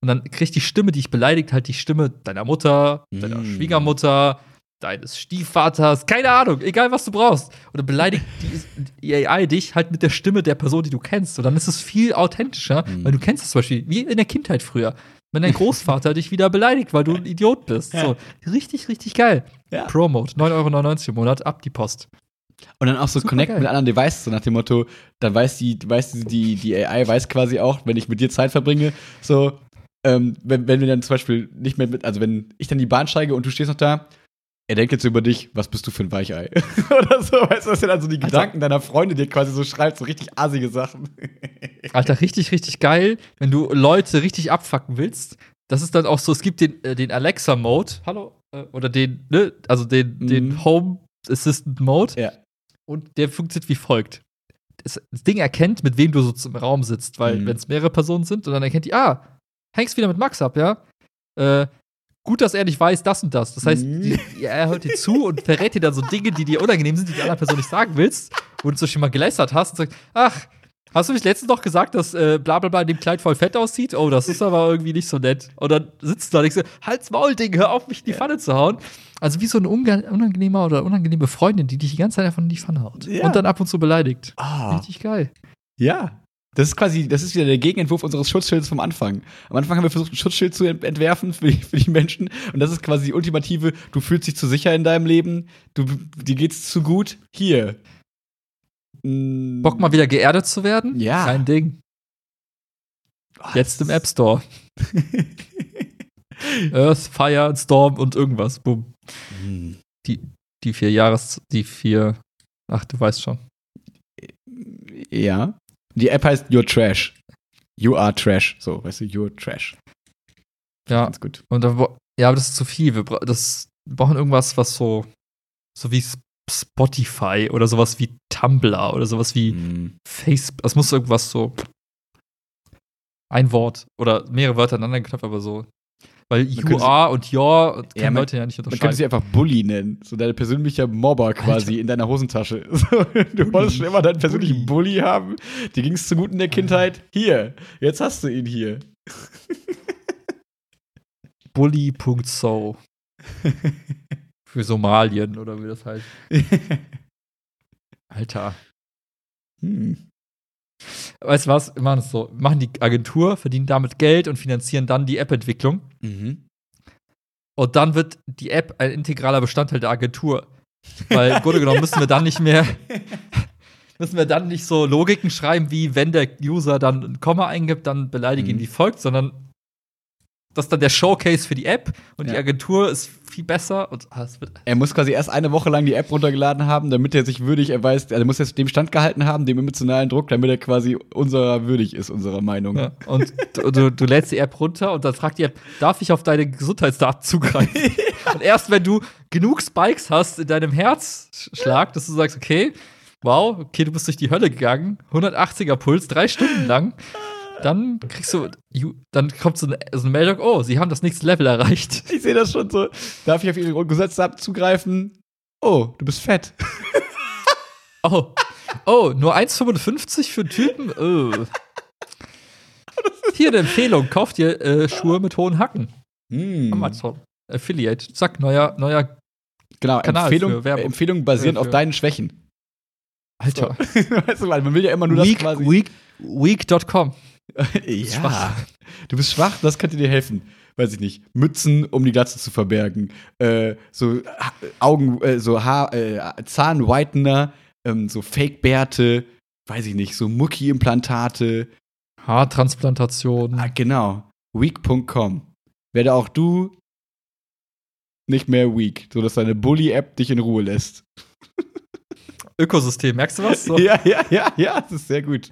und dann kriegt die Stimme, die dich beleidigt, halt die Stimme deiner Mutter, deiner Mhm. Schwiegermutter, deines Stiefvaters, keine Ahnung, egal was du brauchst. Und dann beleidigt die, die AI dich halt mit der Stimme der Person, die du kennst. Und dann ist es viel authentischer, Mhm. weil du kennst es zum Beispiel, wie in der Kindheit früher. Wenn dein [laughs] Großvater dich wieder beleidigt, weil du ein Idiot bist. So, richtig, richtig geil. Ja. Pro-Mode, 9,99 Euro im Monat, ab die Post. Und dann auch so Super connect geil. mit anderen Devices, so nach dem Motto, dann weiß die, weiß die, die, die AI weiß quasi auch, wenn ich mit dir Zeit verbringe, so, ähm, wenn, wenn wir dann zum Beispiel nicht mehr mit, also wenn ich dann die Bahn steige und du stehst noch da, er denkt jetzt über dich, was bist du für ein Weichei? [laughs] Oder so, weißt du, das sind also die Gedanken deiner Freunde, die quasi so schreibt, so richtig assige Sachen. [laughs] Alter, richtig, richtig geil, wenn du Leute richtig abfacken willst. Das ist dann auch so, es gibt den, äh, den Alexa-Mode, hallo, äh, oder den, ne, also den, Mhm. den Home Assistant-Mode. Ja. Und der funktioniert wie folgt. Das, das Ding erkennt, mit wem du so im Raum sitzt, weil Mhm. wenn es mehrere Personen sind, und dann erkennt die, ah, hängst wieder mit Max ab, ja? Äh, gut, dass er nicht weiß, das und das. Das heißt, Mhm. die, er hört dir zu und verrät dir dann so Dinge, die dir unangenehm sind, die die andere Person nicht sagen willst, wo du so schon mal gelästert hast und sagst, ach, hast du mich letztens noch gesagt, dass äh, bla bla bla in dem Kleid voll fett aussieht? Oh, das ist aber irgendwie nicht so nett. Und dann sitzt du da und denkst, so, halt's Maul, Ding, hör auf, mich in die Pfanne zu hauen. Also wie so ein unge- unangenehmer oder unangenehme Freundin, die dich die ganze Zeit einfach in die Pfanne haut. Ja. Und dann ab und zu beleidigt. Ah. Richtig geil. Ja. Das ist quasi, das ist wieder der Gegenentwurf unseres Schutzschilds vom Anfang. Am Anfang haben wir versucht, ein Schutzschild zu ent- entwerfen für die, für die Menschen. Und das ist quasi die ultimative, du fühlst dich zu sicher in deinem Leben, du, dir geht's zu gut. Hier. Bock mal wieder geerdet zu werden? Ja. Kein Ding. Ah, Jetzt im App Store. Earth, Fire, Storm und irgendwas. Boom. Mm. Die vier Jahres, die vier. Ach, du weißt schon. Ja. Die App heißt You're Trash. You are Trash. So, weißt du, You're Trash. Ja, Ganz gut. und da, wo- ja, aber das ist zu viel. Wir, bra das, wir brauchen irgendwas, was so, so wie Sp- Spotify oder sowas wie Tumblr oder sowas wie Mm. Facebook. Das muss irgendwas so. Ein Wort oder mehrere Wörter aneinander geknüpft, aber so. Weil you are und your können Ja, man- Leute ja nicht Man könnte unterscheiden. sie einfach Bully nennen. So dein persönlicher Mobber quasi in deiner Hosentasche. [laughs] Du wolltest schon immer deinen persönlichen Bully, haben. Dir ging es zu gut in der Kindheit. Hier, jetzt hast du ihn hier. [laughs] Bully.so. Für Somalien oder wie das heißt. [laughs] Alter. hm. Weißt du was? Wir machen es so. Wir machen die Agentur, verdienen damit Geld und finanzieren dann die App-Entwicklung. mhm. Und dann wird die App ein integraler Bestandteil der Agentur. Weil im Grunde genommen müssen wir dann nicht mehr, [laughs] müssen wir dann nicht so Logiken schreiben, wie wenn der User dann ein Komma eingibt, dann beleidige ihn Mhm. wie folgt, sondern das ist dann der Showcase für die App und die Ja. Agentur ist viel besser und ah, Er muss quasi erst eine Woche lang die App runtergeladen haben, damit er sich würdig erweist. Also er muss jetzt dem Stand gehalten haben, dem emotionalen Druck, damit er quasi unserer würdig ist, unserer Meinung. Ja, und du, du, du lädst die App runter und dann fragt die App, darf ich auf deine Gesundheitsdaten zugreifen? [laughs] Und erst wenn du genug Spikes hast in deinem Herzschlag, dass du sagst, okay, wow, okay, du bist durch die Hölle gegangen, 180er Puls, drei Stunden lang, dann kriegst du, dann kommt so eine, so eine Meldung, oh, sie haben das nächste Level erreicht. Ich sehe das schon so. Darf ich auf ihre Grundgesetze zugreifen? Oh, du bist fett. [laughs] Oh, oh, nur 1,55 für einen Typen? Oh. Hier eine Empfehlung, kauft dir äh, Schuhe mit hohen Hacken. Hm. Amazon. Affiliate. Zack, neuer, neuer. Genau, Kanal Empfehlung. Empfehlung basierend Äh, auf deinen Schwächen. Alter. [laughs] weißt du, man will ja immer nur das Weak, quasi. weak, weak.com. ja. schwach. Du bist schwach, das könnte dir helfen. Weiß ich nicht. Mützen, um die Glatze zu verbergen. Äh, so ha Augen, äh, so Haar, äh, Zahnwhitener, ähm, so Fake-Bärte, weiß ich nicht, so Mucki-Implantate. Haartransplantation. Ah, genau. Weak.com. Werde auch du nicht mehr weak, sodass deine Bully-App dich in Ruhe lässt. Ökosystem, merkst du was? So. [laughs] Ja, ja, ja, ja, das ist sehr gut.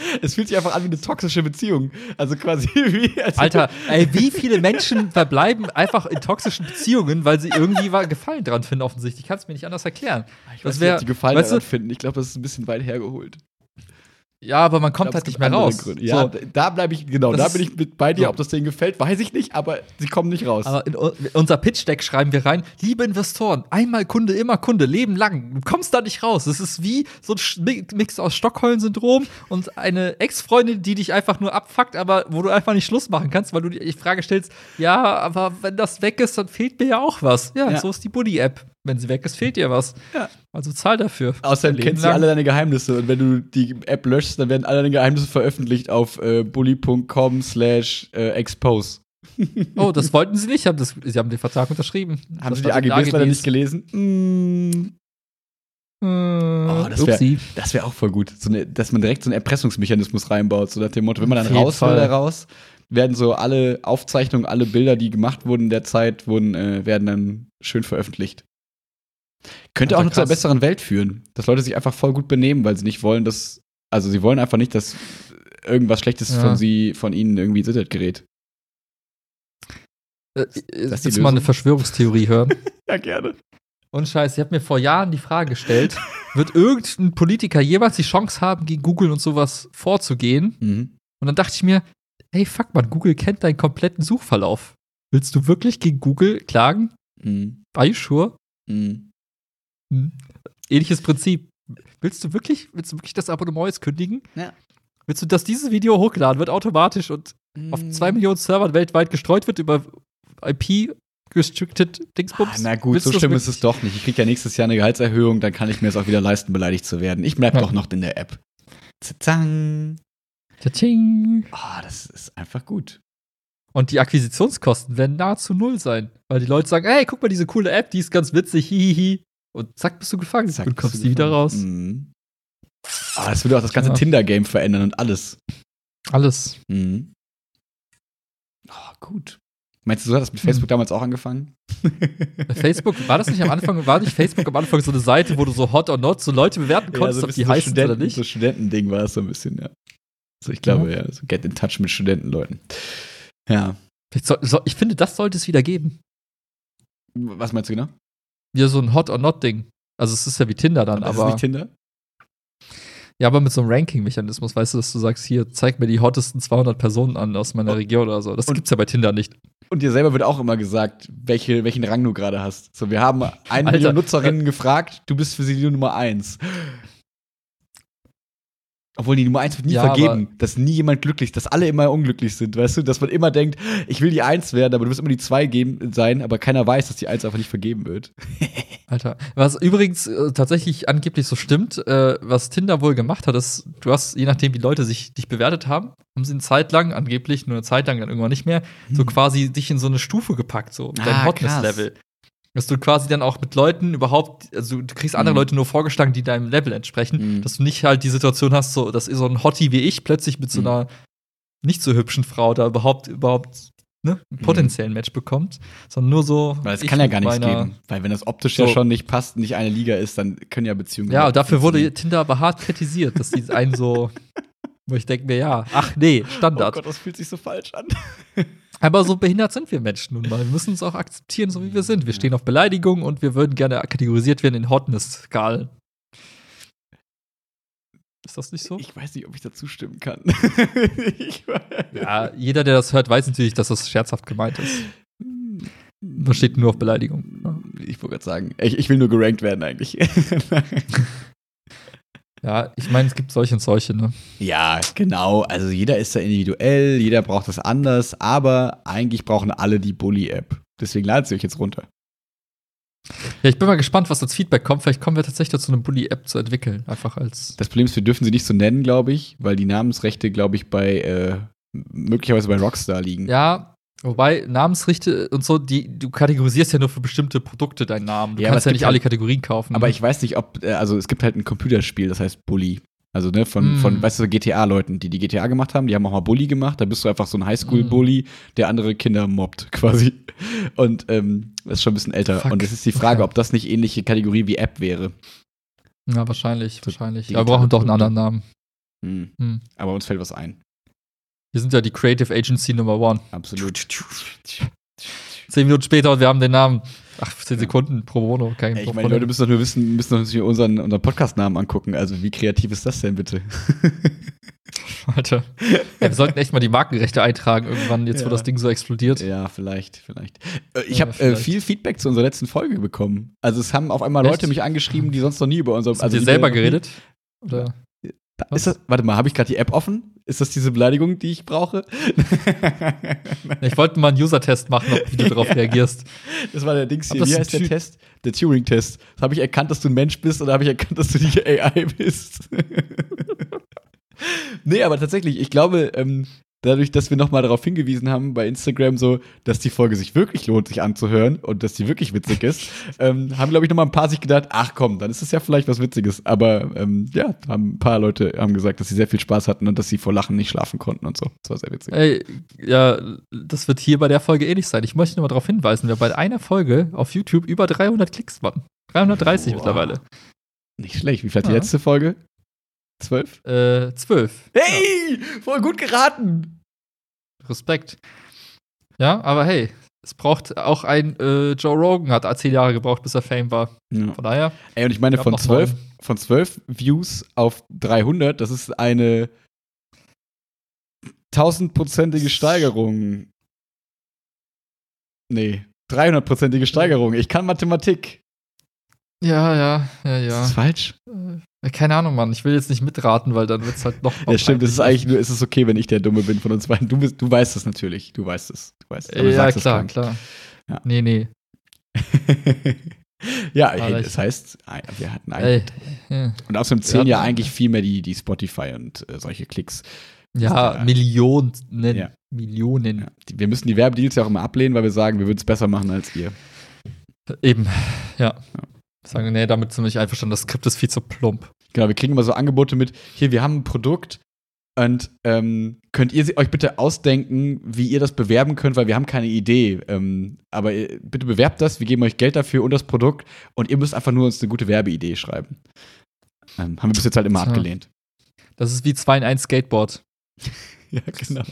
[laughs] Es fühlt sich einfach an wie eine toxische Beziehung. Also quasi [laughs] wie. Als Alter, ey, wie viele Menschen verbleiben einfach in toxischen Beziehungen, weil sie irgendwie Gefallen dran finden, offensichtlich. Ich kann es mir nicht anders erklären. ich das weiß wär- nicht, ob die Gefallen weißt du- daran finden. Ich glaube, das ist ein bisschen weit hergeholt. Ja, aber man kommt glaub, halt nicht mehr raus. Gründe. Ja, So. da bleibe ich, genau, Das da bin ich mit bei dir. so. Ob das denen gefällt, weiß ich nicht, aber sie kommen nicht raus. Aber in unser Pitch-Deck schreiben wir rein, liebe Investoren, einmal Kunde, immer Kunde, Leben lang. Du kommst da nicht raus. Es ist wie so ein Mix aus Stockholm-Syndrom und eine Ex-Freundin, die dich einfach nur abfuckt, aber wo du einfach nicht Schluss machen kannst, weil du dir die Frage stellst, ja, aber wenn das weg ist, dann fehlt mir ja auch was. Ja, Ja. so ist die Buddy-App. Wenn sie weg ist, fehlt dir was. Ja. Also zahl dafür. Außerdem du lang. alle deine Geheimnisse und wenn du die App löschst, dann werden alle deine Geheimnisse veröffentlicht auf äh, bully.com slash äh, expose. Oh, das wollten sie nicht. Haben das, sie haben den Vertrag unterschrieben. Haben Das sie die den AGBs leider nicht gelesen? Mm. Oh, das wär- wäre auch voll gut, so eine, dass man direkt so einen Erpressungsmechanismus reinbaut, so nach dem Motto, wenn man dann raus will, Fall. da raus, werden so alle Aufzeichnungen, alle Bilder, die gemacht wurden in der Zeit, wurden, äh, werden dann schön veröffentlicht. Könnte auch nur zu einer besseren Welt führen, dass Leute sich einfach voll gut benehmen, weil sie nicht wollen, dass, also sie wollen einfach nicht, dass irgendwas Schlechtes Ja. von sie, von ihnen irgendwie ins Internet gerät. Äh, die Willst du mal eine? Verschwörungstheorie hören? [laughs] Ja, gerne. Und Scheiß, ich habe mir vor Jahren die Frage gestellt, [laughs] wird irgendein Politiker jemals die Chance haben, gegen Google und sowas vorzugehen? Mhm. Und dann dachte ich mir, hey, fuck man, Google kennt deinen kompletten Suchverlauf. Willst du wirklich gegen Google klagen? Mhm. Are you sure? Mhm. Hm. Ähnliches Prinzip. Willst du wirklich, willst du wirklich das Abonnement jetzt kündigen? Ja. Willst du, dass dieses Video hochgeladen wird automatisch und auf Mhm. zwei Millionen Servern weltweit gestreut wird über IP restricted Dingsbums? Ah, na gut, Willst so schlimm ist es doch nicht. Ich krieg ja nächstes Jahr eine Gehaltserhöhung, dann kann ich mir es auch wieder leisten, beleidigt zu werden. Ich bleib Ja. doch noch in der App. Zang. Tsching. Ah, das ist einfach gut. Und die Akquisitionskosten werden nahezu null sein. Weil die Leute sagen, hey, guck mal, diese coole App, die ist ganz witzig, hihihi. Und zack, bist du gefangen. Zack, und kommst du nie wieder raus. Mhm. Ah, das würde auch das ganze Ja. Tinder-Game verändern und alles. Alles. Mhm. Ah, gut. Meinst du, so hat das mit Facebook damals auch angefangen? Facebook, war das nicht am Anfang, war nicht Facebook am Anfang so eine Seite, wo du so hot or not so Leute bewerten konntest, so ein ob die bisschen heißen oder nicht? So Studentending war es so ein bisschen, ja. So, ich glaube, ja, so get in touch mit Studentenleuten. Ja. Soll, soll, ich finde, das sollte es wieder geben. Was meinst du genau? Wieder so ein hot or not Ding. Also es ist ja wie Tinder dann, ist aber nicht Tinder? ja, aber mit so einem Ranking-Mechanismus, weißt du, dass du sagst, hier zeig mir die hottesten 200 Personen an aus meiner Und- Region oder so. Das und- gibt's ja bei Tinder nicht. Und dir selber wird auch immer gesagt, welche, welchen Rang du gerade hast. So, wir haben eine Alter, Million Nutzerinnen gefragt, du bist für sie die Nummer eins. Obwohl die Nummer eins wird nie Ja, vergeben, dass nie jemand glücklich ist, dass alle immer unglücklich sind, weißt du, dass man immer denkt, ich will die Eins werden, aber du wirst immer die Zwei geben, sein, aber keiner weiß, dass die Eins einfach nicht vergeben wird. [laughs] Alter. Was übrigens äh, tatsächlich angeblich so stimmt, äh, was Tinder wohl gemacht hat, ist, du hast, je nachdem, wie Leute sich dich bewertet haben, haben sie eine Zeit lang, angeblich nur eine Zeit lang, dann irgendwann nicht mehr, so quasi dich in so eine Stufe gepackt, so dein Hm. Ah, Hotness-Level. Dass du quasi dann auch mit Leuten überhaupt, also du kriegst andere Mhm. Leute nur vorgeschlagen, die deinem Level entsprechen, Mhm. dass du nicht halt die Situation hast, so, dass so ein Hottie wie ich plötzlich mit so Mhm. einer nicht so hübschen Frau da überhaupt, überhaupt, ne, einen Mhm. potenziellen Match bekommt, sondern nur so. Weil es kann ja gar nichts geben. Weil wenn das optisch So. ja schon nicht passt, nicht eine Liga ist, dann können ja Beziehungen. Ja, dafür wurde. Tinder aber hart kritisiert, dass die einen so, [laughs] wo ich denke mir, ja, ach nee, Oh Standard. Gott, das fühlt sich so falsch an. [laughs] aber so behindert sind wir Menschen nun mal. Wir müssen uns auch akzeptieren, so wie wir sind. Wir stehen auf Beleidigung und wir würden gerne kategorisiert werden in Hotness-Skalen. Ist das nicht so? Ich weiß nicht, ob ich dazu stimmen kann. [laughs] ja, jeder, der das hört, weiß natürlich, dass das scherzhaft gemeint ist. Man steht nur auf Beleidigung. Ich wollte gerade sagen, ich, ich will nur gerankt werden eigentlich. [laughs] Ja, ich meine, es gibt solche und solche, ne? Ja, genau. Also jeder ist da individuell, jeder braucht das anders, aber eigentlich brauchen alle die Bully-App. Deswegen ladet sie euch jetzt runter. Ja, ich bin mal gespannt, was als Feedback kommt. Vielleicht kommen wir tatsächlich dazu, eine Bully-App zu entwickeln. Einfach als. Das Problem ist, wir dürfen sie nicht so nennen, glaube ich, weil die Namensrechte, glaube ich, bei äh, möglicherweise bei Rockstar liegen. Ja, wobei Namensrechte und so, die, du kategorisierst ja nur für bestimmte Produkte deinen Namen. Du Ja, kannst ja nicht alle halt- Kategorien kaufen. Aber ich weiß nicht, ob, äh, also es gibt halt ein Computerspiel, das heißt Bully. Also, ne, von, Mm. von weißt du, GTA-Leuten, die die GTA gemacht haben, die haben auch mal Bully gemacht. Da bist du einfach so ein Highschool-Bully, der andere Kinder mobbt, [laughs] quasi. Und ähm, das ist schon ein bisschen älter. Fuck. Und es ist die Frage, Okay. ob das nicht ähnliche Kategorie wie App wäre. Ja, wahrscheinlich, wahrscheinlich. Aber wir brauchen doch einen anderen Namen. Hm. Hm. Aber uns fällt was ein. Wir sind ja die Creative Agency Number One. Absolut. Zehn Minuten später und wir haben den Namen. Ach, zehn Sekunden pro Bono. Kein Ey, ich meine. Leute müssen doch nur wissen, müssen sich unseren, unseren Podcast-Namen angucken. Also, wie kreativ ist das denn bitte? [laughs] Alter. Ja, wir sollten echt mal die Markenrechte eintragen irgendwann, jetzt wo Ja. das Ding so explodiert. Ja, vielleicht, vielleicht. Äh, Ich Ja, habe äh, viel Feedback zu unserer letzten Folge bekommen. Also es haben auf einmal Echt? Leute mich angeschrieben, die sonst noch nie über unser Hast also die selber geredet? Oder? Das, warte mal, habe ich gerade die App offen? Ist das diese Beleidigung, die ich brauche? [laughs] Ich wollte mal einen User-Test machen, ob, wie du darauf [laughs] reagierst. Das war der Dings hier. Wie heißt der Test? Der Turing-Test. Habe ich erkannt, dass du ein Mensch bist oder habe ich erkannt, dass du die AI bist? [laughs] nee, aber tatsächlich, ich glaube, ähm, dadurch, dass wir nochmal darauf hingewiesen haben bei Instagram, so, dass die Folge sich wirklich lohnt, sich anzuhören und dass die wirklich witzig ist, [laughs] ähm, haben, glaube ich, nochmal ein paar sich gedacht, ach komm, dann ist es ja vielleicht was Witziges. Aber ähm, ja, haben ein paar Leute haben gesagt, dass sie sehr viel Spaß hatten und dass sie vor Lachen nicht schlafen konnten und so. Das war sehr witzig. Ey, ja, das wird hier bei der Folge ähnlich sein. Ich möchte nur mal darauf hinweisen, wir bei einer Folge auf YouTube über 300 Klicks waren. 330 Wow. mittlerweile. Nicht schlecht. Wie viel hat die Ja. letzte Folge? Zwölf? Äh, 12. Hey, voll gut geraten. Respekt. Ja, aber hey, es braucht auch ein äh, Joe Rogan hat zehn Jahre gebraucht, bis er Fame war. Ja. Von daher. Ey, und ich meine, von noch 12, neun. von 12 Views auf 300, das ist eine tausendprozentige Steigerung. Nee, 300-prozentige Steigerung. Ich kann Mathematik. Ja, ja, ja, Ist ja. das falsch? Äh, keine Ahnung, Mann. Ich will jetzt nicht mitraten, weil dann wird's halt noch. Ja, stimmt. Es ist eigentlich nur, es ist okay, wenn ich der Dumme bin von uns beiden. Du, bist, du weißt es natürlich. Du weißt es. Du weißt es. aber Ja, sagst es klar, klar. Ja. Nee, nee. [laughs] ja, Aber hey, das heißt, wir hatten einen. Ey, ja. Und außerdem zählen ja eigentlich viel mehr die, die Spotify und äh, solche Klicks. Ja, Ja. Millionen. Ja. Millionen. Ja. Die, wir müssen die Werbedeals ja auch immer ablehnen, weil wir sagen, wir würden es besser machen als ihr. Eben, ja. Sagen, nee, damit sind wir nicht einverstanden. Das Skript ist viel zu plump. Genau, wir kriegen immer so Angebote mit, hier, wir haben ein Produkt und ähm, könnt ihr euch bitte ausdenken, wie ihr das bewerben könnt, weil wir haben keine Idee. Ähm, aber äh, bitte bewerbt das, wir geben euch Geld dafür und das Produkt und ihr müsst einfach nur uns eine gute Werbeidee schreiben. Ähm, haben wir bis jetzt halt immer Tja. abgelehnt. Das ist wie 2 in 1 Skateboard. [laughs] Ja, genau. [laughs]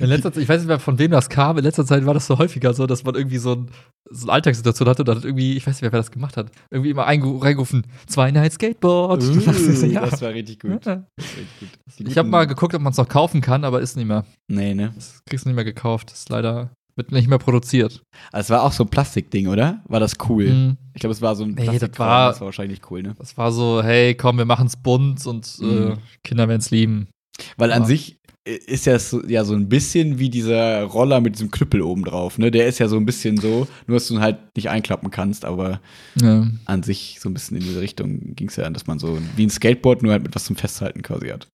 In letzter Zeit, ich weiß nicht mehr, von wem das kam, in letzter Zeit war das so häufiger so, dass man irgendwie so, ein, so eine Alltagssituation hatte und dann hat irgendwie, ich weiß nicht mehr, wer das gemacht hat, irgendwie immer einge- reingerufen, 2 in 1 Skateboard. Uh, ja. Das war richtig gut. Ja. Das war richtig gut. Die Ich habe mal geguckt, ob man es noch kaufen kann, aber ist nicht mehr. Nee, ne? Das kriegst du nicht mehr gekauft. Das ist leider, wird nicht mehr produziert. Also es war auch so ein Plastikding, oder? War das cool? Mhm. Ich glaube, es war so ein Nee, das war- das war wahrscheinlich cool, ne? Das war so, hey, komm, wir machen's bunt und äh, Mhm. Kinder werden's lieben. Weil an Ja. sich ist ja so, ja so ein bisschen wie dieser Roller mit diesem Knüppel oben drauf, ne? Der ist ja so ein bisschen so, nur dass du ihn halt nicht einklappen kannst, aber Ja. an sich so ein bisschen in diese Richtung ging es ja, dass man so wie ein Skateboard nur halt mit was zum Festhalten quasi hat.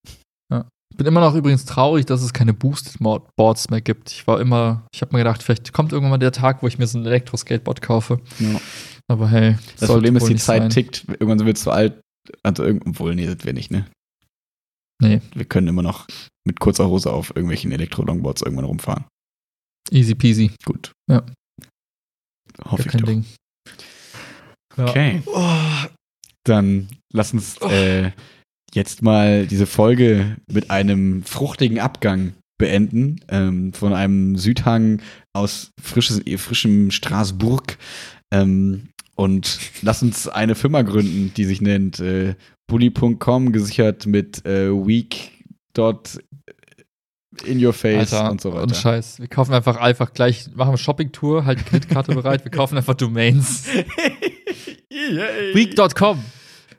Ich bin immer noch übrigens traurig, dass es keine Boosted Boards mehr gibt. Ich war immer, ich habe mir gedacht, vielleicht kommt irgendwann mal der Tag, wo ich mir so ein Elektro-Skateboard kaufe. Ja. Aber hey, Das Problem ist, die Zeit sein. tickt, irgendwann sind wir zu alt. Also irgend, wohl, nee, sind wir nicht, ne? Nee. Wir können immer noch mit kurzer Hose auf irgendwelchen Elektro-Longboards irgendwann rumfahren. Easy peasy. Gut. Ja. Hoffe Gar ich kein doch. Ding. Ja. Okay. Oh, Dann lass uns äh, jetzt mal diese Folge mit einem fruchtigen Abgang beenden. Ähm, von einem Südhang aus frisches, frischem Straßburg. Ähm, und lass uns eine Firma gründen, die sich nennt äh, Bully.com, gesichert mit äh, Week. Dot in your face Alter, und so Und weiter. Scheiß. Wir kaufen einfach einfach gleich, machen eine Shopping-Tour, halt die Kreditkarte bereit, wir [laughs] kaufen einfach Domains. Weak.com.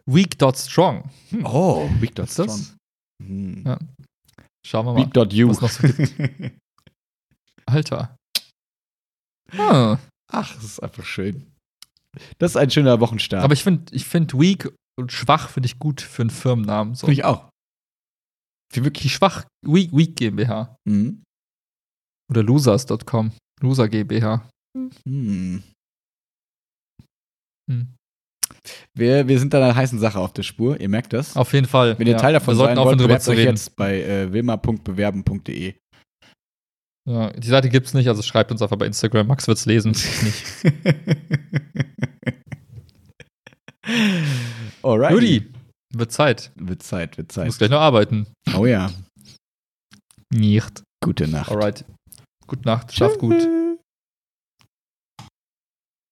Weak.strong. Hm. Oh, Weak. Das? Hm. Ja. Schauen wir mal. Was noch so [laughs] Alter. Ah. Ach, das ist einfach schön. Das ist ein schöner Wochenstart. Aber ich finde ich find weak und schwach finde ich gut für einen Firmennamen. So. Finde ich auch. Wie wirklich. schwach, weak, weak GmbH. Mhm. Oder losers.com. Loser GmbH. Hm. Hm. Wir, wir sind da einer heißen Sache auf der Spur, ihr merkt das. Auf jeden Fall. Wenn ihr ja. Teil davon Wir sollten sein aufhören, wollt, bewerbt zu euch reden. jetzt bei äh, wilma.bewerben.de. Ja, die Seite gibt's nicht, also schreibt uns einfach bei Instagram. Max wird's lesen. Ich [laughs] nicht. Alright. Judy, wird Zeit. Wird Zeit, wird Ich Zeit. muss gleich noch arbeiten. Oh ja. Nicht. Gute Nacht. Alright. Gute Nacht. Schlaf gut.